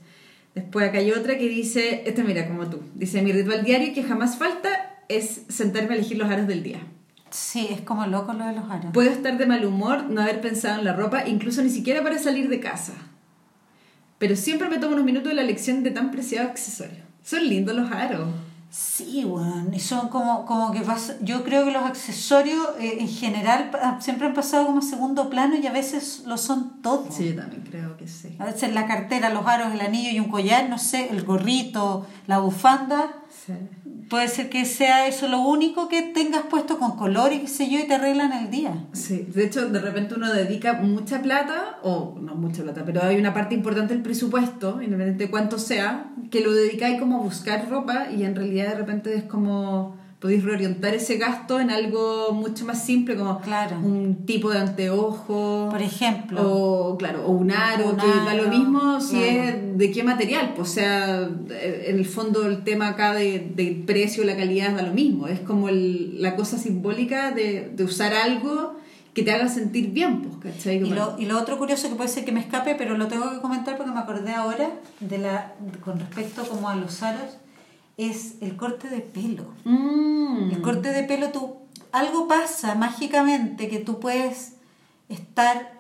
Después acá hay otra que dice, esta mira como tú, dice, mi ritual diario que jamás falta es sentarme a elegir los aros del día. Sí, es como loco lo de los aros. Puedo estar de mal humor, no haber pensado en la ropa, incluso ni siquiera para salir de casa. Pero siempre me tomo unos minutos de la elección de tan preciados accesorios. Son lindos los aros. Sí, bueno, y son como, como que pasa, yo creo que los accesorios eh, en general siempre han pasado como a segundo plano y a veces lo son todos. Sí, yo también creo que sí. A veces la cartera, los aros, el anillo y un collar, no sé, el gorrito, la bufanda. Sí. Puede ser que sea eso lo único que tengas puesto con color y qué sé yo y te arreglan el día. Sí, de hecho, de repente uno dedica mucha plata, o no mucha plata, pero hay una parte importante del presupuesto, independientemente de cuánto sea, que lo dedicáis como a buscar ropa y en realidad de repente es como podéis reorientar ese gasto en algo mucho más simple, como Claro. un tipo de anteojo. Por ejemplo. O, claro, o un aro, Un que da lo mismo si claro. es de qué material. Pues, o sea, en el fondo el tema acá de, del precio, la calidad, da lo mismo. Es como el- la cosa simbólica de, de usar algo que te haga sentir bien, pues, ¿cachai? Y lo, y lo otro curioso que puede ser que me escape, pero lo tengo que comentar porque me acordé ahora de la con respecto como a los aros, es el corte de pelo. Mm. El corte de pelo, tú, algo pasa mágicamente que tú puedes estar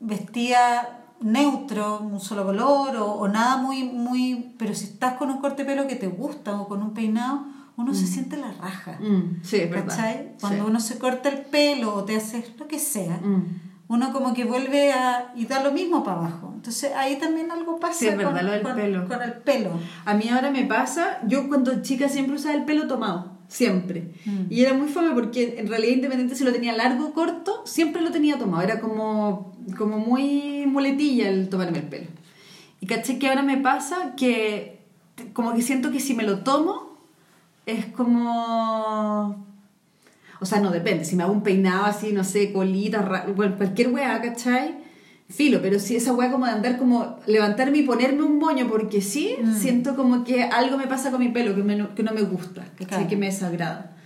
vestida neutro, un solo color o, o nada muy, muy... Pero si estás con un corte de pelo que te gusta o con un peinado, uno se siente la raja. Mm, Sí, es verdad. ¿Cachai? Cuando Sí. uno se corta el pelo o te hace lo que sea, Mm. Uno como que vuelve a... y da lo mismo para abajo. Entonces ahí también algo pasa Sí, es verdad, con, lo del con- pelo. con el pelo. A mí ahora me pasa, yo cuando chica siempre usaba el pelo tomado, siempre. Mm. Y era muy fome porque en realidad independiente si lo tenía largo o corto, siempre lo tenía tomado. Era como, como muy muletilla el tomarme el pelo. Y caché que ahora me pasa que como que siento que si me lo tomo es como... O sea, no depende. Si me hago un peinado así, no sé, colita, ra- bueno, cualquier weá, ¿cachai? Filo, pero si esa weá como de andar como levantarme y ponerme un moño porque sí, Mm. siento como que algo me pasa con mi pelo que, me no- que no me gusta, ¿cachai? Claro. Que me desagrada.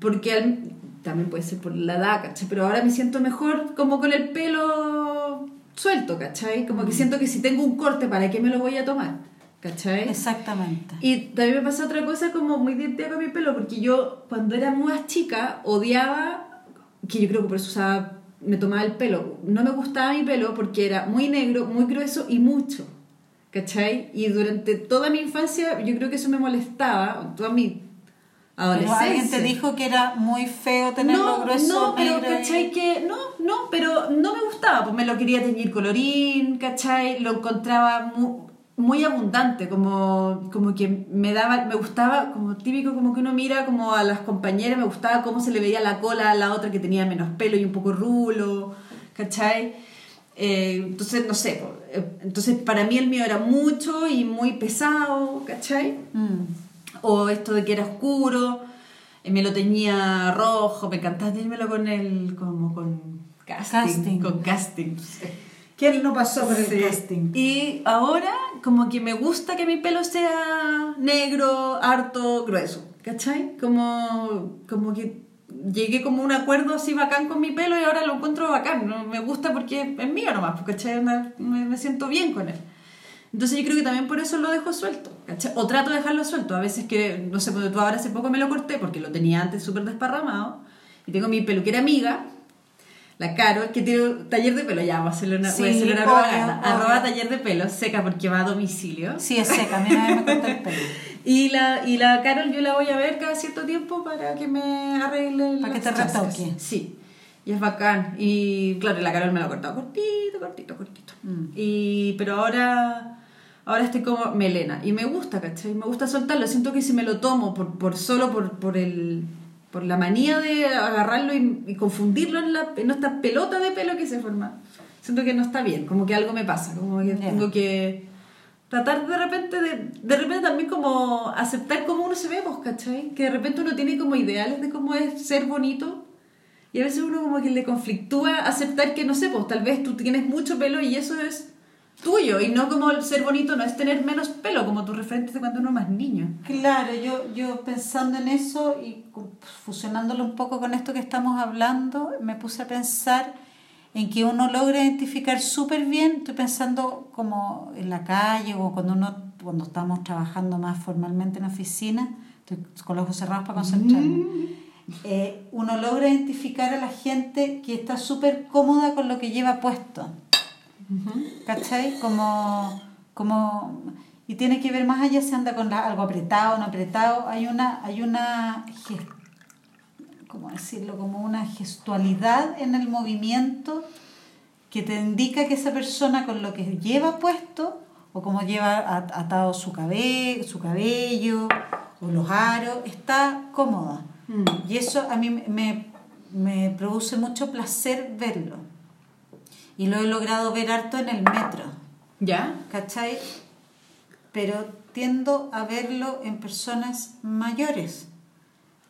Porque al- también puede ser por la edad, ¿cachai? Pero ahora me siento mejor como con el pelo suelto, ¿cachai? Como que siento que si tengo un corte, ¿para qué me lo voy a tomar? ¿Cachai? Exactamente. Y también me pasa otra cosa como muy divertida con mi pelo, porque yo cuando era más chica odiaba, que yo creo que por eso usaba, me tomaba el pelo, no me gustaba mi pelo porque era muy negro, muy grueso y mucho, ¿cachai? Y durante toda mi infancia yo creo que eso me molestaba, toda mi Pero adolescencia. alguien te dijo que era muy feo tenerlo No, grueso, no, pero negro y- ¿cachai? Que no, no, pero no me gustaba, pues me lo quería teñir colorín, ¿cachai? Lo encontraba muy, muy abundante, como, como que me daba, me gustaba, como típico, como que uno mira como a las compañeras, me gustaba cómo se le veía la cola a la otra que tenía menos pelo y un poco rulo, ¿cachai? Eh, entonces, no sé, eh, entonces para mí el mío era mucho y muy pesado, ¿cachai? Mm. o esto de que era oscuro, eh, me lo teñía rojo, me encantaba teñírmelo con el, como con casting, Casting. con casting. ¿Quién no pasó por el Sí. casting? Y ahora como que me gusta que mi pelo sea negro, harto, grueso, ¿cachai? Como, como que llegué como un acuerdo así bacán con mi pelo y ahora lo encuentro bacán, ¿no? me gusta porque es mío nomás, ¿cachai? Me, me- siento bien con él. Entonces yo creo que también por eso lo dejo suelto, ¿cachai? O trato de dejarlo suelto. A veces que, no sé, porque tú ahora hace poco me lo corté porque lo tenía antes súper desparramado. Y tengo mi peluquera amiga, la Caro, que tiene un taller de pelo. Ya, voy a hacerle una, voy a Sí, hacerle una propaganda. obvio. Arroba taller de pelo, seca porque va a domicilio. Sí, es seca, a mí me corta el pelo. Y la, y la Carol yo la voy a ver cada cierto tiempo para que me arregle Para que te retoque. Sí. Y es bacán. Y claro, la Carol me lo ha cortado cortito, cortito, cortito. Mm. Y, pero ahora, ahora estoy como melena. Y me gusta, ¿cachai? Me gusta soltarlo. Siento que si me lo tomo por, por solo por, por el por la manía de agarrarlo y, y confundirlo en, la, en esta pelota de pelo que se forma. Siento que no está bien, como que algo me pasa, como que tengo que tratar de repente de, de repente también como aceptar cómo uno se ve, pues, ¿cachai? Que de repente uno tiene como ideales de cómo es ser bonito y a veces uno como que le conflictúa aceptar que, no sé, pues tal vez tú tienes mucho pelo y eso es tuyo y no como el ser bonito no es tener menos pelo como tu referente de cuando uno es más niño. Claro, yo, yo pensando en eso y fusionándolo un poco con esto que estamos hablando, me puse a pensar en que uno logra identificar súper bien, estoy pensando como en la calle o cuando uno cuando estamos trabajando más formalmente en oficina, estoy con los ojos cerrados para concentrarme, mm. eh, uno logra identificar a la gente que está súper cómoda con lo que lleva puesto. ¿Cachai? Como, como, y tiene que ver más allá si anda con algo apretado o no apretado. Hay una, hay una, ¿cómo decirlo? Como una gestualidad en el movimiento que te indica que esa persona con lo que lleva puesto o como lleva atado su, cabello, su cabello o los aros, está cómoda. Mm. Y eso a mí me, me produce mucho placer verlo. Y lo he logrado ver harto en el metro. ¿Ya? ¿Cachai? Pero tiendo a verlo en personas mayores,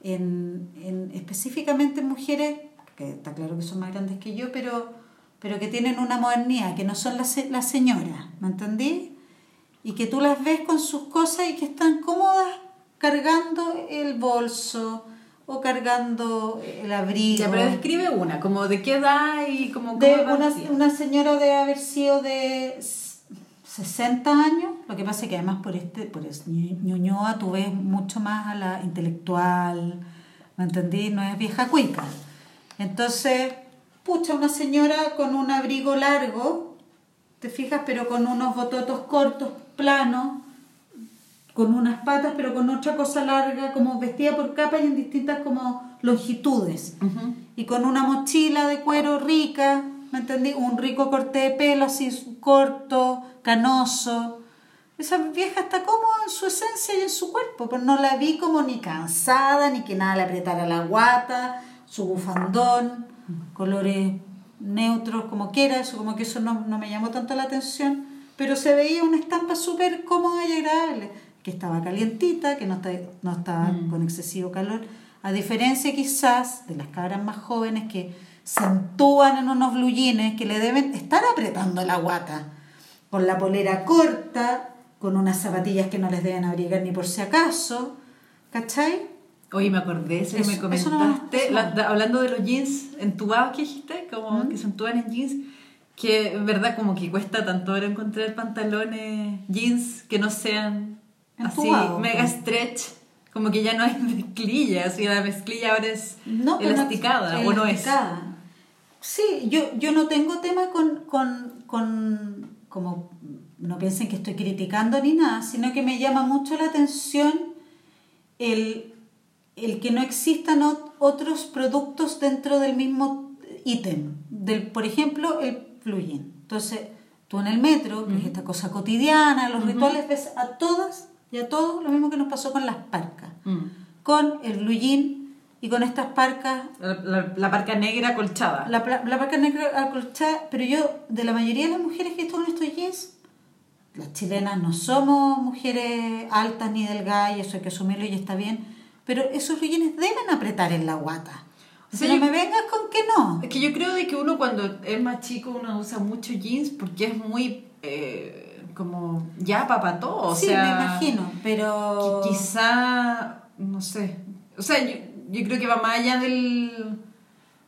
en, en específicamente mujeres, que está claro que son más grandes que yo, pero, pero que tienen una modernidad, que no son las, las señoras, ¿me entendí? Y que tú las ves con sus cosas y que están cómodas cargando el bolso, o cargando el abrigo. Ya, pero describe una, como de qué edad y como... De una, una, señora de haber sido de 60 años, lo que pasa es que además por este, por este Ñuñoa tú ves mucho más a la intelectual, ¿me entendí? No es vieja cuica. Entonces, pucha, una señora con un abrigo largo, te fijas, pero con unos bototos cortos, planos, con unas patas, pero con otra cosa larga, como vestida por capas y en distintas como longitudes. Y con una mochila de cuero rica, ¿me entendí? Un rico corte de pelo así corto, canoso. Esa vieja está como en su esencia y en su cuerpo, pero no la vi como ni cansada, ni que nada le apretara la guata, su bufandón, colores neutros como quiera, eso como que eso no, no me llamó tanto la atención, pero se veía una estampa súper cómoda y agradable que estaba calientita, que no, está, no estaba mm. con excesivo calor, a diferencia quizás de las cabras más jóvenes que se entúan en unos blujines que le deben estar apretando la guata, con la polera corta, con unas zapatillas que no les deben abrigar ni por si acaso, ¿cachai? Oye, me acordé, eso, me comentaste, hablando de los jeans entubados que dijiste, como ¿Mm? que se entuban en jeans, que en verdad como que cuesta tanto ahora encontrar pantalones jeans que no sean así mega stretch, como que ya no hay mezclilla, así la mezclilla ahora es no, elasticada, ¿o no es? Sí, yo, yo no tengo tema con, con, con, como, no piensen que estoy criticando ni nada, sino que me llama mucho la atención el, el que no existan otros productos dentro del mismo ítem, del, por ejemplo, el plugin. Entonces, tú en el metro, que es esta cosa cotidiana, los rituales, ves a todas y a todos lo mismo que nos pasó con las parcas. Mm. Con el blue jean y con estas parcas. La, parca negra acolchada. La, la, parca negra acolchada, pero yo, de la mayoría de las mujeres que están en estos jeans, las chilenas no somos mujeres altas ni delgadas, y eso hay que asumirlo y está bien, pero esos jeans deben apretar en la guata. O sea, no me vengas con que no. Es que yo creo de que uno cuando es más chico uno usa mucho jeans porque es muy... Eh, como ya para todo. sí, me imagino, pero... Quizá, no sé, o sea, yo, yo, creo que va más allá del,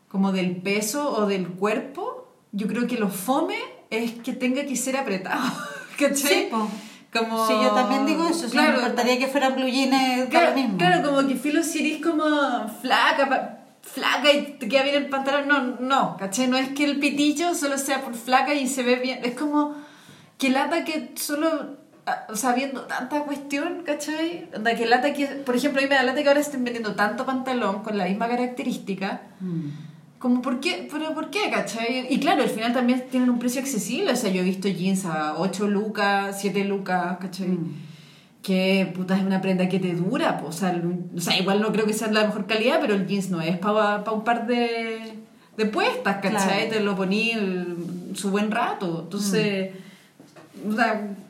como del peso o del cuerpo. Yo creo que lo fome es que tenga que ser apretado. ¿Cachai? Sí, como... Sí, yo también digo eso. Claro, me importaría que fueran blue jeans claro, mismo. Claro, como que filo si eres como flaca, flaca y te queda bien el pantalón. No, no, ¿cachai? No es que el pitillo solo sea por flaca y se ve bien. Es como que lata que solo ah, sabiendo tanta cuestión, ¿cachai? Que lata que, por ejemplo, a mí me da lata que ahora estén vendiendo tanto pantalón con la misma característica. Mm. Como, ¿por qué? ¿Pero por qué, cachai? Y claro, al final también tienen un precio accesible. O sea, yo he visto jeans a 8 lucas, 7 lucas, ¿cachai? Mm. Que puta es una prenda que te dura. O sea, o sea, igual no creo que sea la mejor calidad, pero el jeans no es para pa un par de, de puestas, ¿cachai? Te lo poní su buen rato. Entonces. Mm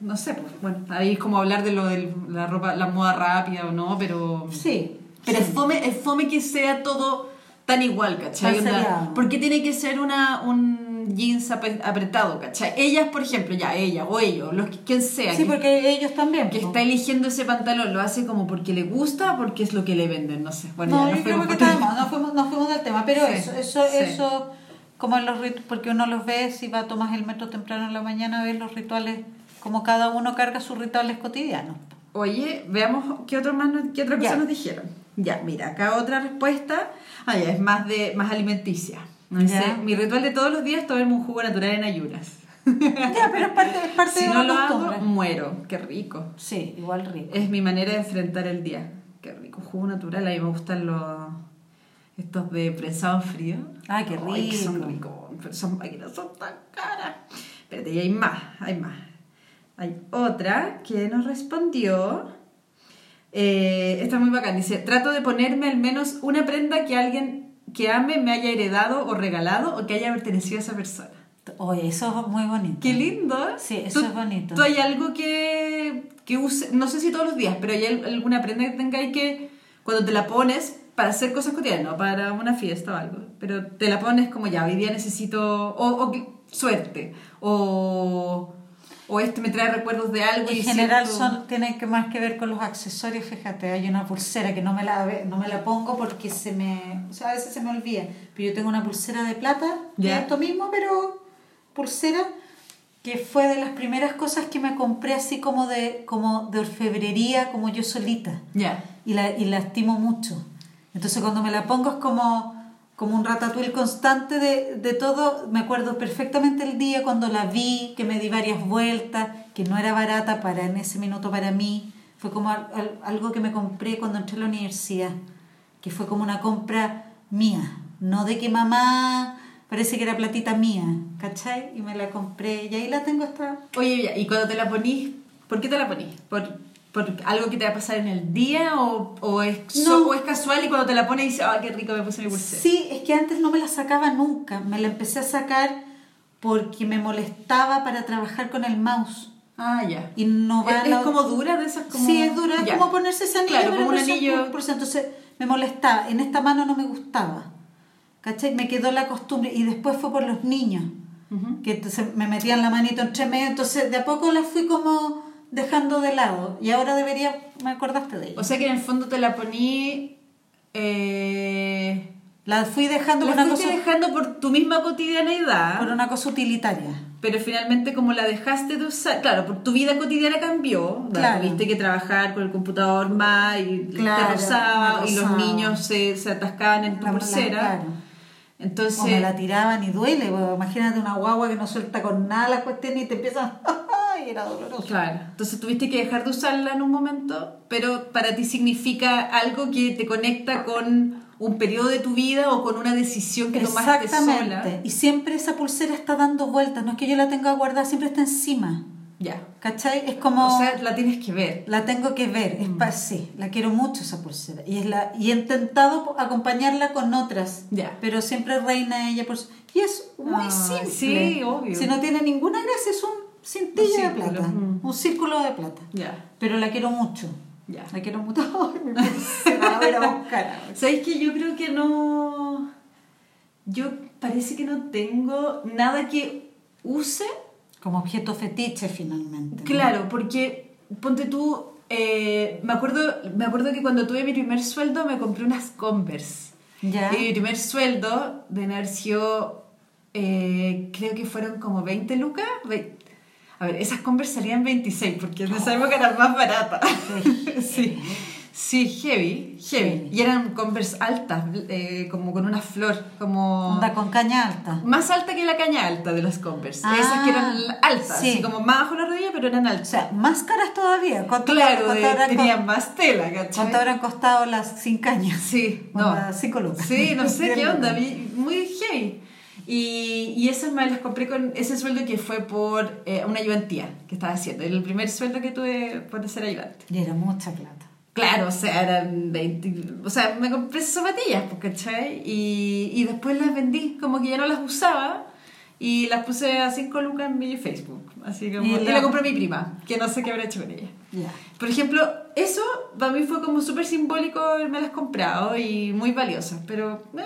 no sé, pues, bueno, ahí es como hablar de lo de la ropa, la moda rápida o no, pero... Sí. Pero Es, fome, es fome que sea todo tan igual, ¿cachai? ¿Por qué tiene que ser una, un jeans apre- apretado, ¿cachai? Ellas, por ejemplo, ya, ella o ellos, los que, quien sea, Sí, que, porque ellos también. que po. está eligiendo ese pantalón, ¿lo hace como porque le gusta o porque es lo que le venden? No sé. Bueno, No, ya yo fuimos creo que por- estábamos, nos fuimos, nos fuimos del tema, pero Sí, eso, eso, sí. eso, como en los porque uno los ve, si va a tomar el metro temprano en la mañana, ves los rituales, como cada uno carga sus rituales cotidianos. Oye, veamos qué, otro más qué otra cosa Ya. nos dijeron. Ya, mira, acá otra respuesta. Ah, ya, es más de más alimenticia. Dice, mi ritual de todos los días es tomarme un jugo natural en ayunas. Ya, pero es parte, es parte si de no lo hago, muero. Qué rico. Sí, igual rico. Es mi manera de enfrentar el día. Qué rico. Jugo natural, a mí me gustan los... Estos de prensado en frío. Ay, qué Ay, que son rico. ricos. Pero son máquinas, son tan caras. Espérate, y hay más, hay más. Hay otra que nos respondió. Eh, está muy bacán. Dice: Trato de ponerme al menos una prenda que alguien que ame me haya heredado o regalado o que haya pertenecido a esa persona. Oye, eso es muy bonito. Qué lindo. Sí, eso ¿Tú- es bonito. ¿Tú hay algo que, que use, no sé si todos los días, pero hay al- alguna prenda que tengáis que cuando te la pones para hacer cosas cotidianas, para una fiesta o algo, pero te la pones como ya, hoy día necesito, o, o suerte, o, o este me trae recuerdos de algo. En y general siento- son, tienen que más que ver con los accesorios, fíjate, hay una pulsera que no me la no me la pongo porque se me, o sea, a veces se me olvida, pero yo tengo una pulsera de plata, Ya. es esto mismo, pero pulsera que fue de las primeras cosas que me compré así como de como de orfebrería, como yo solita Ya. y la, y la estimo mucho. Entonces cuando me la pongo es como, como un ratatouille constante de, de todo. Me acuerdo perfectamente el día cuando la vi, que me di varias vueltas, que no era barata para en ese minuto para mí. Fue como al- al- algo que me compré cuando entré a la universidad, que fue como una compra mía, no de que mamá parece que era platita mía, ¿cachai? Y me la compré y ahí la tengo hasta... Oye, y cuando te la ponís, ¿por qué te la ponís? ¿Por, por algo que te va a pasar en el día o, o, es, so- o es casual y cuando te la pones dices, ah, qué rico me puse mi pulsera? Sí, es que antes no me la sacaba nunca. Me la empecé a sacar porque me molestaba para trabajar con el mouse. Ah, ya. Y no va ¿Es, a la- es como dura de esas como... Sí, es dura, es Ya. como ponerse ese anillo. Claro, como un anillo- entonces me molestaba. En esta mano no me gustaba. ¿Cachai? Me quedó la costumbre. Y después fue por los niños. Que entonces me metían la manito entre medio. Entonces de a poco la fui como dejando de lado. Y ahora debería... Me acordaste de ella. O sea que en el fondo te la poní... Eh, la fui dejando la por una, cosa, dejando por tu misma cotidianeidad, por una cosa utilitaria. pero finalmente como la dejaste de usar, claro, por tu vida cotidiana cambió. Claro. tuviste que trabajar con el computador más y Claro, te rozaba y los niños se, se atascaban en tu La- la- pulsera. claro. Entonces, O me la tiraban y duele, imagínate una guagua que no suelta con nada la cuestión y te empiezan. Era doloroso. Claro, entonces tuviste que dejar de usarla en un momento, pero para ti significa algo que te conecta con un periodo de tu vida o con una decisión que tomaste sola. Y siempre esa pulsera está dando vueltas. No es que yo la tenga guardada, siempre está encima. Ya. ¿Cachai? Es como. O sea, la tienes que ver. la tengo que ver. Es pa- sí, la quiero mucho esa pulsera. Y, es la, y he intentado acompañarla con otras. Ya. Pero siempre reina ella por Y es muy Ah, simple. sí, obvio. Si no tiene ninguna gracia, es un cintillo Un de plata. mm. Un círculo de plata. Ya. Pero la quiero mucho. Ya. La quiero mucho. Pulsera, la voy a ir a buscar. ¿Sabéis que yo creo que no. Yo parece que no tengo nada que use. Como objeto fetiche, finalmente. ¿no? Claro, porque ponte tú. eh, me, acuerdo, me acuerdo que cuando tuve mi primer sueldo me compré unas Converse. Ya. Y mi primer sueldo de sido, eh, creo que fueron como 20 lucas. Ve- A ver, esas Converse salían 26 porque en esa época eran más baratas. sí. Sí, heavy, heavy. Y eran Converse altas, eh, como con una flor, como... Onda con caña alta. Más alta que la caña alta de las Converse. Ah, Esas que eran altas, sí. así como más bajo la rodilla, pero eran O altas. sea, más caras todavía. ¿Cuánto, claro, cuánto de- habrán, tenían más tela, ¿cachai? cuánto habrán costado las sin caña? Sí, no. Cinco lucas. Sí, no sé qué onda, muy heavy. Y, y esas me las compré con ese sueldo que fue por eh, una ayudantía que estaba haciendo. El primer sueldo que tuve por ser ayudante. Y era mucha plata. Claro, o sea, eran 20. O sea, me compré esas zapatillas, pues, ¿cachai? Y, y después las vendí, como que ya no las usaba. Y las puse a 5 lucas en mi Facebook. Así como, Y la- la compré a mi prima, que no sé qué habrá hecho con ella. Por ejemplo, eso para mí fue como súper simbólico haberme las comprado y muy valiosas, pero eh,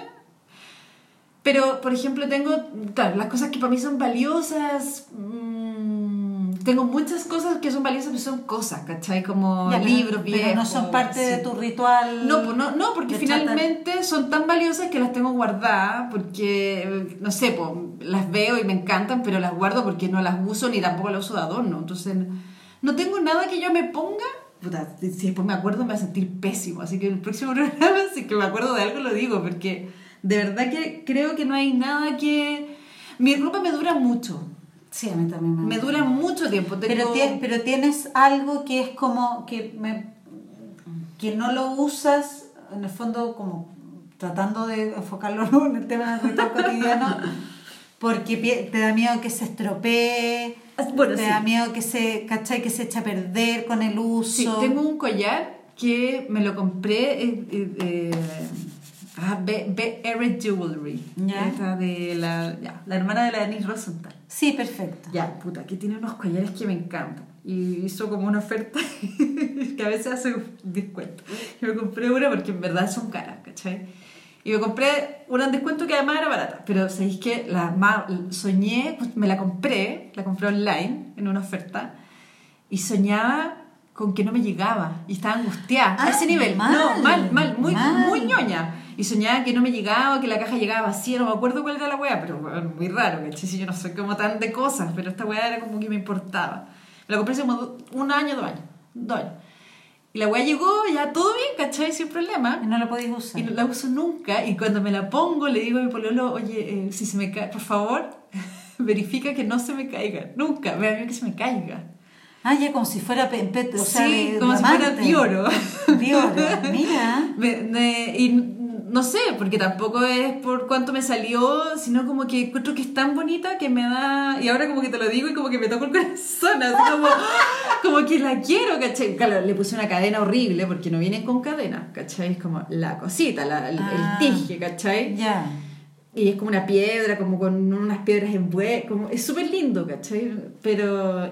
Pero, por ejemplo, tengo, claro, las cosas que para mí son valiosas, mm, tengo muchas cosas que son valiosas, pero son cosas, ¿cachai? Como Ya, pero- libros pero viejos. no son parte de sí. tu ritual. No, pues no, no, porque de finalmente son tan valiosas que las tengo guardadas, porque, no sé, pues, las veo y me encantan, pero las guardo porque no las uso ni tampoco las uso de adorno. Entonces, no tengo nada que yo me ponga. Puta, si después me acuerdo me voy a sentir pésimo. Así que el próximo programa, si que me acuerdo de algo, lo digo, porque de verdad que creo que no hay nada que... Mi ropa me dura mucho. Sí, a mí también me Me dura mucho tiempo. Pero, Tengo- tie- pero tienes algo que es como que me, que no lo usas en el fondo como tratando de enfocarlo en el tema del ritual cotidiano porque te da miedo que se estropee Bueno, te sí. da miedo que se ¿cachai? que se echa a perder con el uso Sí, tengo un collar que me lo compré. eh, eh, eh, ah, B, B. Everett Jewelry. Ya. Esta de la, ya, la hermana de la Denise Rosenthal. sí perfecto Ya, puta, que tiene unos collares que me encantan. Y hizo como una oferta que a veces hace descuento. Y me compré una porque en verdad son caras, ¿cachai? Y me compré una en descuento que además era barata. Pero sabéis que la ma- soñé, pues, me la compré, la compré online en una oferta. Y soñaba con que no me llegaba. Y estaba angustiada. a Ah, ese nivel. mal, no, mal, mal, muy, mal. muy ñoña. Y soñaba que no me llegaba, que la caja llegaba vacía, no me acuerdo cuál era la weá, pero bueno, muy raro, ¿cachai? Si yo no soy como tan de cosas, pero esta weá era como que me importaba. Me la compré hace como un año, dos años, dos años. Y la weá llegó, ya todo bien, ¿cachai? Sin problema. y no lo podéis usar Y no la uso nunca. Y cuando me la pongo, le digo a mi pololo, oye, eh, si se me cae, por favor, verifica que no se me caiga. Nunca, me da que se me caiga. ah ya como si fuera pe- pe- o sea, sí, como si fuera. Dioro. Dioro, mira Me- me- y no sé, porque tampoco es por cuánto me salió, sino como que encuentro que es tan bonita que me da. Y ahora como que te lo digo y como que me toco el corazón, así como, como que la quiero, ¿cachai? Claro, le puse una cadena horrible porque no vienen con cadena, ¿cachai? Es como la cosita, la- el, Ah. el tije, ¿cachai? ya Y es como una piedra, como con unas piedras envueltas, como es súper lindo, ¿cachai? Pero,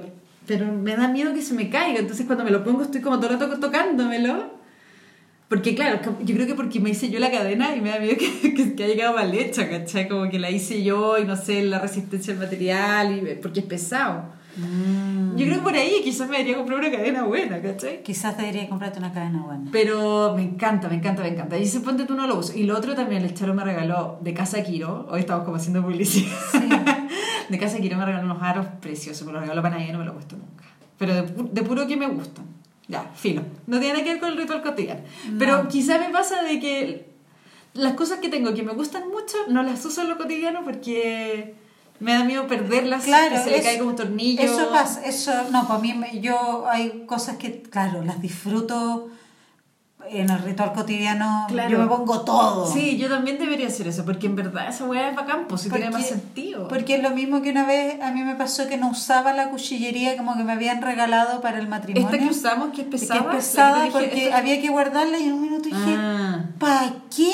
pero me da miedo que se me caiga, entonces cuando me lo pongo estoy como todo el rato tocándomelo. Porque claro, yo creo que porque me hice yo la cadena y me da miedo que, que, que haya quedado mal hecha, ¿cachai? Como que la hice yo y no sé, la resistencia al material, y, porque es pesado. Mm. Yo creo que por ahí quizás me debería comprar una cadena buena, ¿cachai? quizás debería comprarte una cadena buena Pero me encanta, me encanta, me encanta. Y ese ponte tú no lo uso. Y lo otro también, el Charo me regaló de Casa Quiro. Hoy estamos como haciendo publicidad. De Casa Quiro me regaló unos aros preciosos. Me los regaló para nadie, no me lo he puesto nunca. Pero de, pu- de puro que me gustan. Ya, fino. No tiene nada que ver con el ritual cotidiano. Pero quizá me pasa de que las cosas que tengo que me gustan mucho no las uso en lo cotidiano porque me da miedo perderlas. Claro, que se le eso- caiga un tornillo. Eso pasa, eso, no, para mí, yo hay cosas que, claro, las disfruto en el ritual cotidiano, Claro. yo me pongo todo. Sí, yo también debería hacer eso, porque en verdad esa weá es bacán, pues si tiene más sentido. Porque es lo mismo que una vez a mí me pasó que no usaba la cuchillería como que me habían regalado para el matrimonio. Esta que usamos, que es Que pesada. es que pesada te dije, porque esta- había que guardarla y en un minuto dije, Ah. ¿para qué?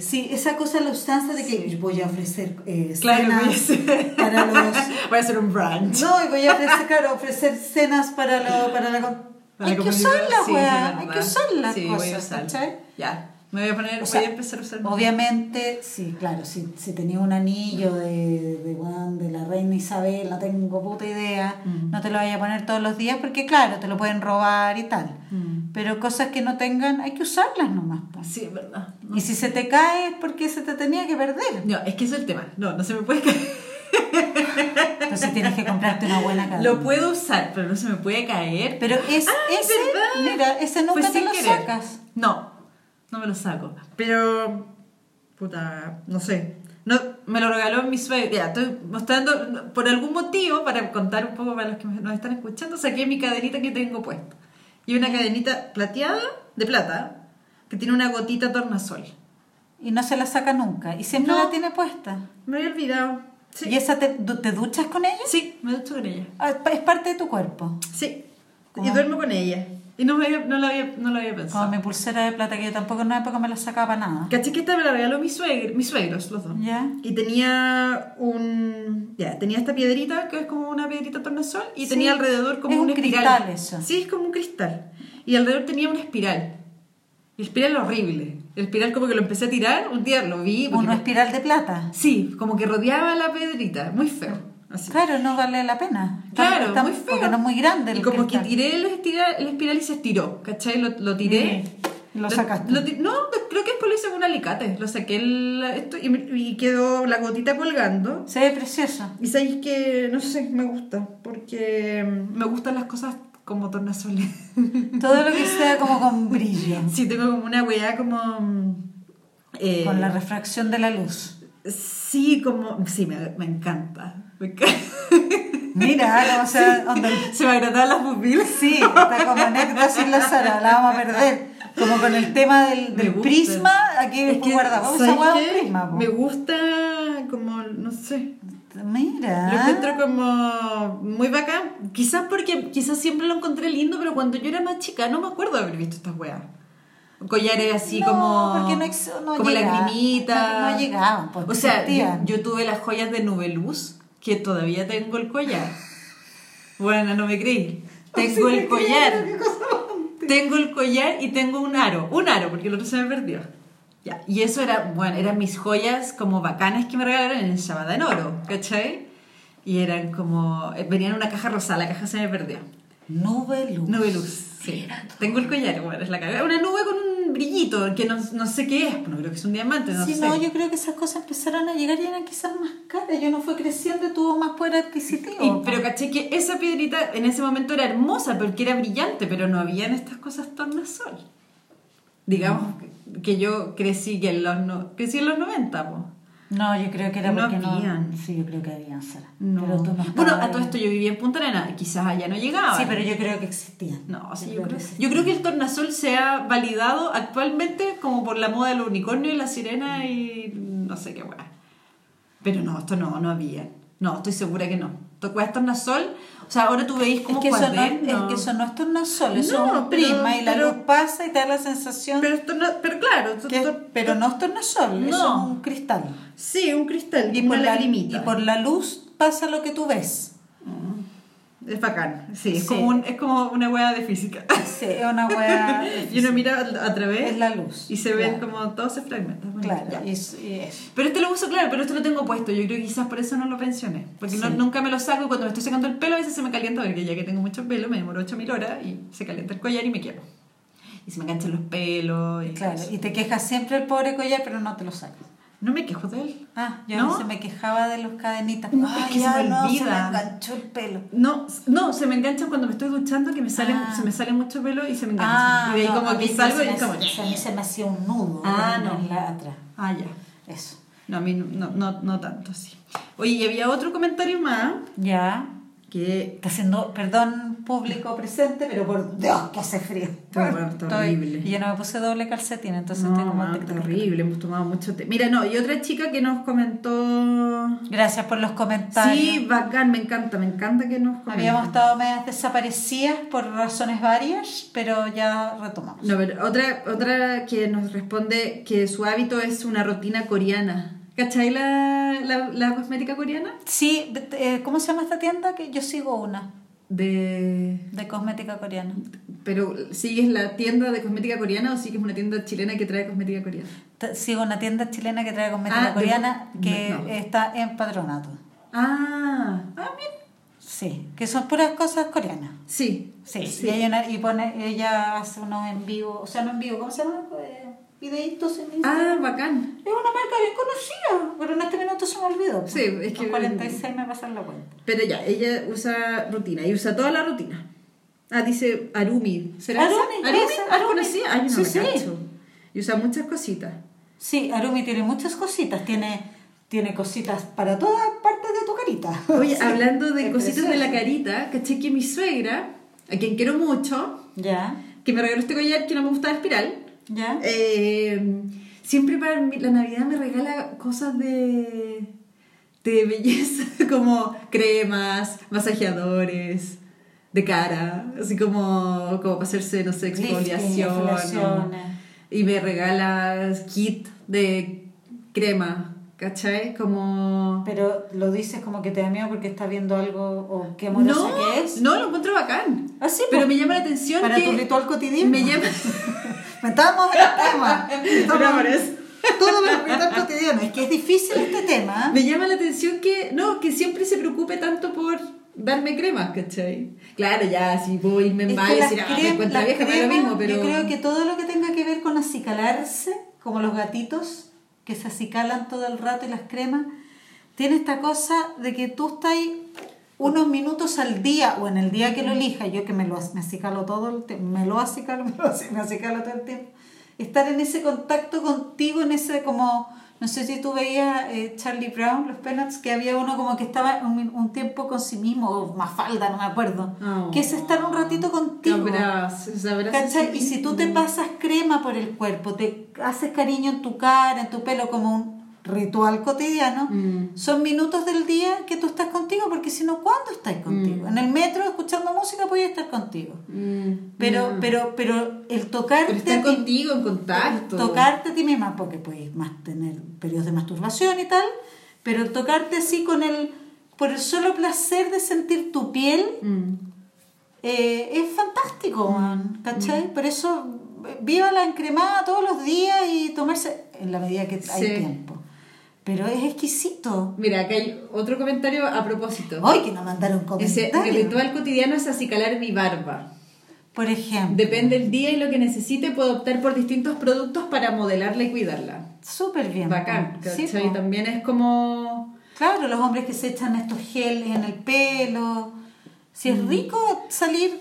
Sí. esa cosa, la usanza de que Sí. voy a ofrecer eh, Claro, cenas voy a hacer- para los... Voy a hacer un brunch. No, y voy a ofrecer, claro, ofrecer cenas para, lo, para la... Para hay que Sí, weá, hay que usar las Sí, voy a cosas, usar. ¿cachai? Ya, me voy a poner, O sea, voy a empezar a usar. Obviamente, sí, claro, si, si tenía un anillo de, de, de la reina Isabel, no tengo puta idea, Mm. no te lo vayas a poner todos los días porque, claro, te lo pueden robar y tal. Mm. Pero cosas que no tengan, hay que usarlas nomás. po. Sí, es verdad. Y si se te cae es porque se te tenía que perder. No, es que es el tema. No, no se me puede caer. Entonces tienes que comprarte una buena cadena. Lo puedo usar, pero no se me puede caer. Pero es, Ah, ese, ¿verdad? mira, ese nunca Fue te lo querer. sacas. No, no me lo saco. Pero, puta, no sé. No, me lo regaló mi suegro. Ya, estoy mostrando, por algún motivo, para contar un poco para los que nos están escuchando, saqué mi cadenita que tengo puesta. Y una cadenita plateada, de plata, que tiene una gotita tornasol. Y no se la saca nunca. Y siempre No. la tiene puesta. Me había olvidado. Sí, ¿Y esa te, te duchas con ella? sí me ducho con ella. Ah, Es parte de tu cuerpo. Sí, ¿Cómo? y duermo con ella. Y no, me había- no, lo había, no lo había Como pensado. mi pulsera de plata, que yo tampoco en una época me la sacaba para nada. Caché que esta me la regaló mi suegro, mis suegros, los dos. ¿Ya? Y tenía un. Ya, tenía esta piedrita que es como una piedrita tornasol y Sí. tenía alrededor como Es un espiral. cristal eso. Sí, es como un cristal. Y alrededor tenía una espiral. Y el espiral horrible. El espiral como que lo empecé a tirar, un día lo vi. me- espiral de plata. Sí, como que rodeaba la pedrita, muy feo. Así. Claro, no vale la pena. Claro, Está- muy feo. Porque no es muy grande el Y como que tiré el, estira- el espiral y se estiró, ¿cachai? Lo, lo tiré. Mm, lo sacaste. lo no, creo que después lo hice con un alicate. Lo saqué el, esto y, y quedó la gotita colgando. Se ve precioso. Y sabéis que, no sé, me gusta. Porque mm, me gustan las cosas como tornasoles. Todo lo que sea como con brillo. sí, tengo como una weá como. mm, eh, Con la refracción de la luz. Sí, como. Sí, me, me encanta. Me encanta. Mira, como se, onda, Se me agradaban las pupilas. Sí, está como anécdota sin la Sara, la vamos a perder. Como con el tema del, del prisma, aquí Es que, guardamos ¿sabes esa hueá qué? un prisma. po. Me gusta como, no sé, Mira. lo encuentro como muy bacán. Quizás porque, quizás siempre lo encontré lindo, pero cuando yo era más chica no me acuerdo de haber visto estas weas. Collares así No, como, porque no no como lagrimitas. No- no llegaban, pues, O sea, yo, yo tuve las joyas de Nubeluz, que todavía tengo el collar. Bueno, no me creí. Tengo el collar. Tengo el collar y tengo un aro. Un aro, porque el otro se me perdió. Ya. Y eso era, bueno, eran mis joyas como bacanas que me regalaron en Shabada en oro, ¿cachai? Y eran como. eh, Venían en una caja rosada, la caja se me perdió. Nube luz. Nube luz. Sí. Tengo el collar, bueno, es la caga. Una nube con un brillito, que no, no sé qué es. No creo que es un diamante, no sí, sé. no, yo creo que esas cosas empezaron a llegar y eran quizás más caras. Yo no fue creciendo tuvo más poder adquisitivo. Y- pero caché que esa piedrita en ese momento era hermosa porque era brillante, pero no habían estas cosas tornasol. Digamos que- que yo crecí que en los no, crecí en los 90, po. No, yo creo que era No porque no. habían. Sí, yo creo que habían, Sara. No. Pero tú no bueno, a todo esto yo vivía en Punta Arena, quizás allá no llegaba. Sí, pero yo creo que existían. No, sí, yo, creo, que sí. yo creo que el tornasol se ha validado actualmente como por la moda del unicornio y la sirena y no sé qué weá. Pero no, esto no, no había. No, estoy segura que no. Tocuas tornasol, o sea, ahora tú veis como es que, eso no, es que eso no es tornasol, eso No, es un prisma y la pero- luz pasa y te da la sensación Pero, no, pero claro, que pero no es tornasol, eso No. es un cristal. sí, un cristal Y por, la, lagrimita. y por la luz pasa lo que tú ves. Es bacán, sí, es, Sí. Como un- es como una hueá de física. Sí, es una hueá. y uno mira a, través Es la luz. y se ven Claro. como todos se fragmentan. Bueno, Claro, ya. y es- y es- Pero este lo uso, claro, pero esto lo tengo puesto. Yo creo que quizás por eso no lo pensioné. Porque no- nunca me lo saco y cuando me estoy secando el pelo a veces se me calienta porque ya que tengo mucho pelo me demoro 8000 horas y se calienta el collar y me quemo. Y se me enganchan los pelos. Y Claro, eso. y te quejas siempre el pobre collar, pero no te lo sacas. No me quejo de él. Ah, yo ¿No? se me quejaba de los cadenitas. No, es Ay, se me no, se me olvida. enganchó el pelo. No, no, se me enganchan cuando me estoy duchando que me sale, Ah. se me sale mucho pelo y se me enganchan. Ah, y de ahí no, como que salgo se y me como... A mí se me hacía un nudo Ah, no. en la atrás. Ah, ya. Eso. No, a mí no, no, no tanto así. Oye, y había otro comentario más Ya. Que Está haciendo, perdón, público presente, pero por Dios que hace frío. Bueno, está Estoy- horrible. Y yo no me puse doble calcetín, entonces No, tic, tic. horrible, hemos tomado mucho té. Mira, no, y otra chica que nos comentó... Gracias por los comentarios. Sí, bacán, me encanta, me encanta que nos comenten. Habíamos estado medias desaparecidas por razones varias, pero ya retomamos. No, pero otra, otra que nos responde que su hábito es una rutina coreana. ¿Cachai la, la, la cosmética coreana? Sí, eh, ¿cómo se llama esta tienda? Que yo sigo una De... de cosmética coreana. Pero ¿sigues la tienda de cosmética coreana o sigues una tienda chilena que trae cosmética coreana? Sigo una tienda chilena que trae cosmética Ah, de- coreana que no. está en patronato. Ah, ah, bien. Sí, que son puras cosas coreanas. Sí, Sí, Y, hay una- y pone, ella hace unos en vivo, o sea, no en vivo, ¿cómo se llama? En Instagram. Ah, bacán. Es una marca bien conocida, pero en este minuto se me olvidó. Sí, es que- Los 46 me pasan la cuenta. Pero ya, ella usa rutina y usa toda la rutina. Ah, dice Arumi. ¿Será esa? Arumi, Arumi? esa, Arumi. conocía. Ay, no Sí, me sí. cacho. Y usa muchas cositas. Sí, Arumi tiene muchas cositas, tiene, tiene cositas para todas partes de tu carita. Oye, Sí, hablando de cositas de la precioso. carita, caché que mi suegra, a quien quiero mucho, Ya, que me regaló este collar que no me gusta la espiral, ya. eh, siempre para mi- la Navidad me regala cosas de, de belleza, como cremas, masajeadores de cara, así como, como para hacerse, no sé, exfoliación. ¿no? Y me regala kit de crema, ¿cachai? Como... Pero lo dices como que te da miedo porque estás viendo algo o qué amorosa no, que es. no, lo encuentro bacán. Ah, sí, Pero me llama la atención Para que tu ritual cotidiano. me llama metamos el tema. Eso. Todo lo tan cotidiano. Es que es difícil este tema. Me llama la atención que, no, que siempre se preocupe tanto por darme cremas, ¿cachai? Claro, ya, si puedo irme en Es baño que y las decir, ah, me las vieja, es lo mismo, pero... Yo creo que todo lo que tenga que ver con acicalarse, como los gatitos que se acicalan todo el rato y las cremas, tiene esta cosa de que tú estás ahí unos minutos al día o en el día que lo elija, yo que me lo me acicalo todo el tiempo, me lo acicalo, me lo aci- me acicalo todo el tiempo, estar en ese contacto contigo, en ese como, no sé si tú veías eh, Charlie Brown, los Peanuts, que había uno como que estaba un, un tiempo con sí mismo, o Mafalda, no me acuerdo, Oh. que es estar un ratito contigo. ¿Cachai? ese Y si tú te pasas crema por el cuerpo, te haces cariño en tu cara, en tu pelo, como un ritual cotidiano, Mm. son minutos del día que tú estás contigo, porque si no, ¿cuándo estás contigo? En el metro, escuchando música, podías estar contigo. Mm, Pero, mm. pero, pero el tocarte Pero estar contigo, en contacto. tocarte a ti misma, porque puedes más tener periodos de masturbación y tal, pero el tocarte así con el, por el solo placer de sentir tu piel, Mm. eh, es fantástico, man, ¿cachai? Por eso, eh, viva la encremada todos los días y tomarse en la medida que hay Sí. tiempo. Pero es exquisito. Mira, acá hay otro comentario a propósito. Hoy que nos mandaron un Ese, mi ritual cotidiano es acicalar mi barba. Por ejemplo. Depende del día y lo que necesite, puedo optar por distintos productos para modelarla y cuidarla. Súper bien. Bacán. Sí, ¿cachai? También es como... Claro, los hombres que se echan estos geles en el pelo. Si Mm. es rico salir,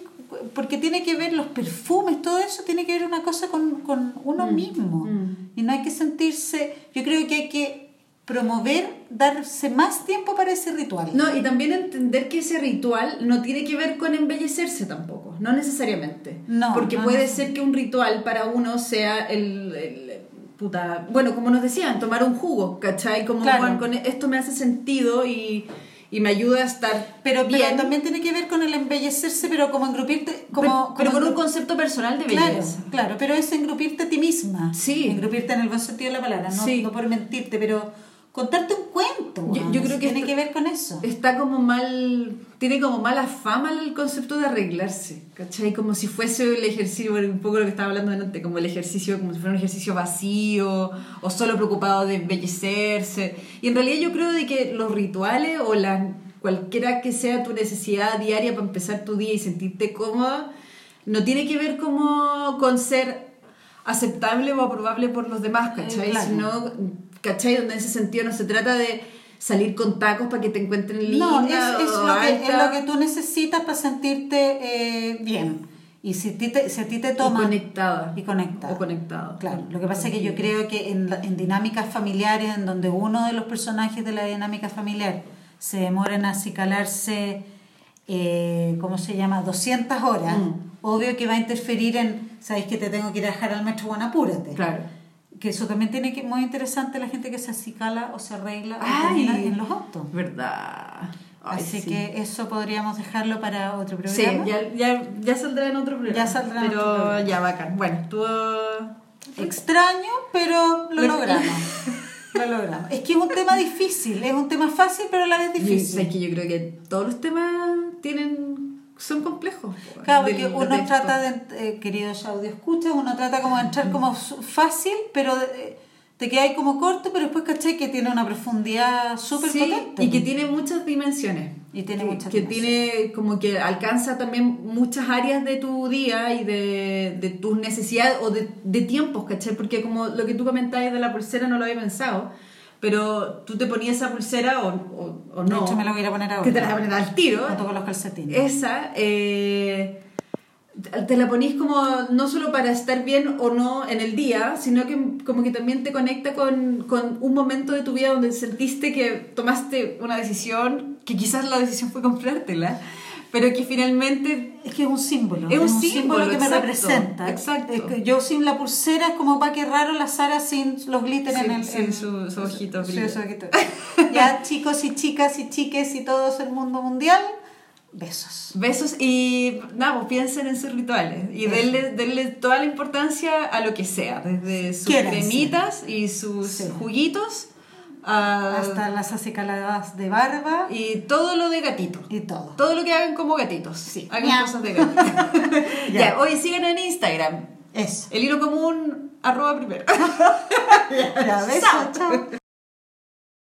porque tiene que ver los perfumes, todo eso tiene que ver una cosa con, con uno mismo. mm. Y no hay que sentirse, yo creo que hay que promover, darse más tiempo para ese ritual. No, y también entender que ese ritual no tiene que ver con embellecerse tampoco, no necesariamente. No, Porque no puede ser que un ritual para uno sea el, el- puta, bueno, como nos decían, tomar un jugo, ¿cachai? Como Claro. bueno, con esto me hace sentido y, y me ayuda a estar Pero, pero bien. también tiene que ver con el embellecerse, pero como engrupirte, como, pero, pero como con un concepto personal de Claro, belleza. claro, pero es engrupirte a ti misma. Sí. Engrupirte en el buen sentido de la palabra, no, Sí. no por mentirte, pero contarte un cuento. Yo- creo que tiene que ver con eso. Está como mal, tiene como mala fama el concepto de arreglarse, ¿cachai? Como si fuese el ejercicio, un poco lo que estaba hablando antes, como el ejercicio, como si fuera un ejercicio vacío o solo preocupado de embellecerse. Y en realidad yo creo de que los rituales o la, cualquiera que sea tu necesidad diaria para empezar tu día y sentirte cómoda, no tiene que ver como con ser aceptable o aprobable por los demás, ¿cachai? Eh, claro. Sino, ¿cachai? Donde en ese sentido no se trata de salir con tacos para que te encuentren linda No, es, lo que, es lo que tú necesitas para sentirte eh, bien. Y si, ti te, si a ti te y toma... conectada. Y conectada. O conectado. Claro, lo que pasa es que yo creo que en, en dinámicas familiares, en donde uno de los personajes de la dinámica familiar se demora en acicalarse, eh, ¿cómo se llama?, 200 horas, Mm. obvio que va a interferir en, ¿sabes que te tengo que ir a dejar al metro? Bueno, apúrate. Claro. Que eso también tiene que muy interesante la gente que se acicala o se arregla Ay, en los autos. Verdad. Ay, Así sí. que eso podríamos dejarlo para otro Sí, programa. ya, ya, ya saldrá en otro programa. Ya saldrá en Pero otro programa. ya, bacán. Bueno, tú... Extraño, pero Lo- logramos. lo logramos. Es que es un tema difícil, es un tema fácil, pero a la vez difícil. es que yo creo que todos los temas tienen son complejos. Claro, porque uno texto. trata de, eh, queridos audio escucha, uno trata como de entrar como su- fácil, pero eh, te queda ahí como corto, pero después caché que tiene una profundidad súper Sí, potente. y que tiene muchas dimensiones. Y tiene que, muchas que tiene como que alcanza también muchas áreas de tu día y de, de tus necesidades o de, de tiempos, ¿cachai? Porque como lo que tú comentabas de la pulsera no lo había pensado, pero tú te ponías esa pulsera o, o, o De no. hecho, me la voy a a poner ahora. que te la pones al tiro. No toco los calcetines. Esa, eh, te la ponís como no solo para estar bien o no en el día, sino que como que también te conecta con, con un momento de tu vida donde sentiste que tomaste una decisión, que quizás la decisión fue comprártela, pero que finalmente Es que es un símbolo. Es un símbolo, que me representa. exacto. Es que yo sin la pulsera es como va que raro la Sara sin los glitter en el. sin en- su- su ojito Sí, brillo. su ojito. ya, chicos y chicas y chiques y todos el mundo mundial, besos. besos y nada, pues piensen en sus rituales y denle, denle toda la importancia a lo que sea, desde sus Quiéranse. cremitas y sus Sí. juguitos a- Hasta las acicaladas de barba y todo lo de gatito. y todo. Todo lo que hagan como gatitos. Sí. Hagan cosas de gatitos. Ya. ya, hoy sigan en Instagram. Eso. El hilo común, arroba primero. Ya, chao.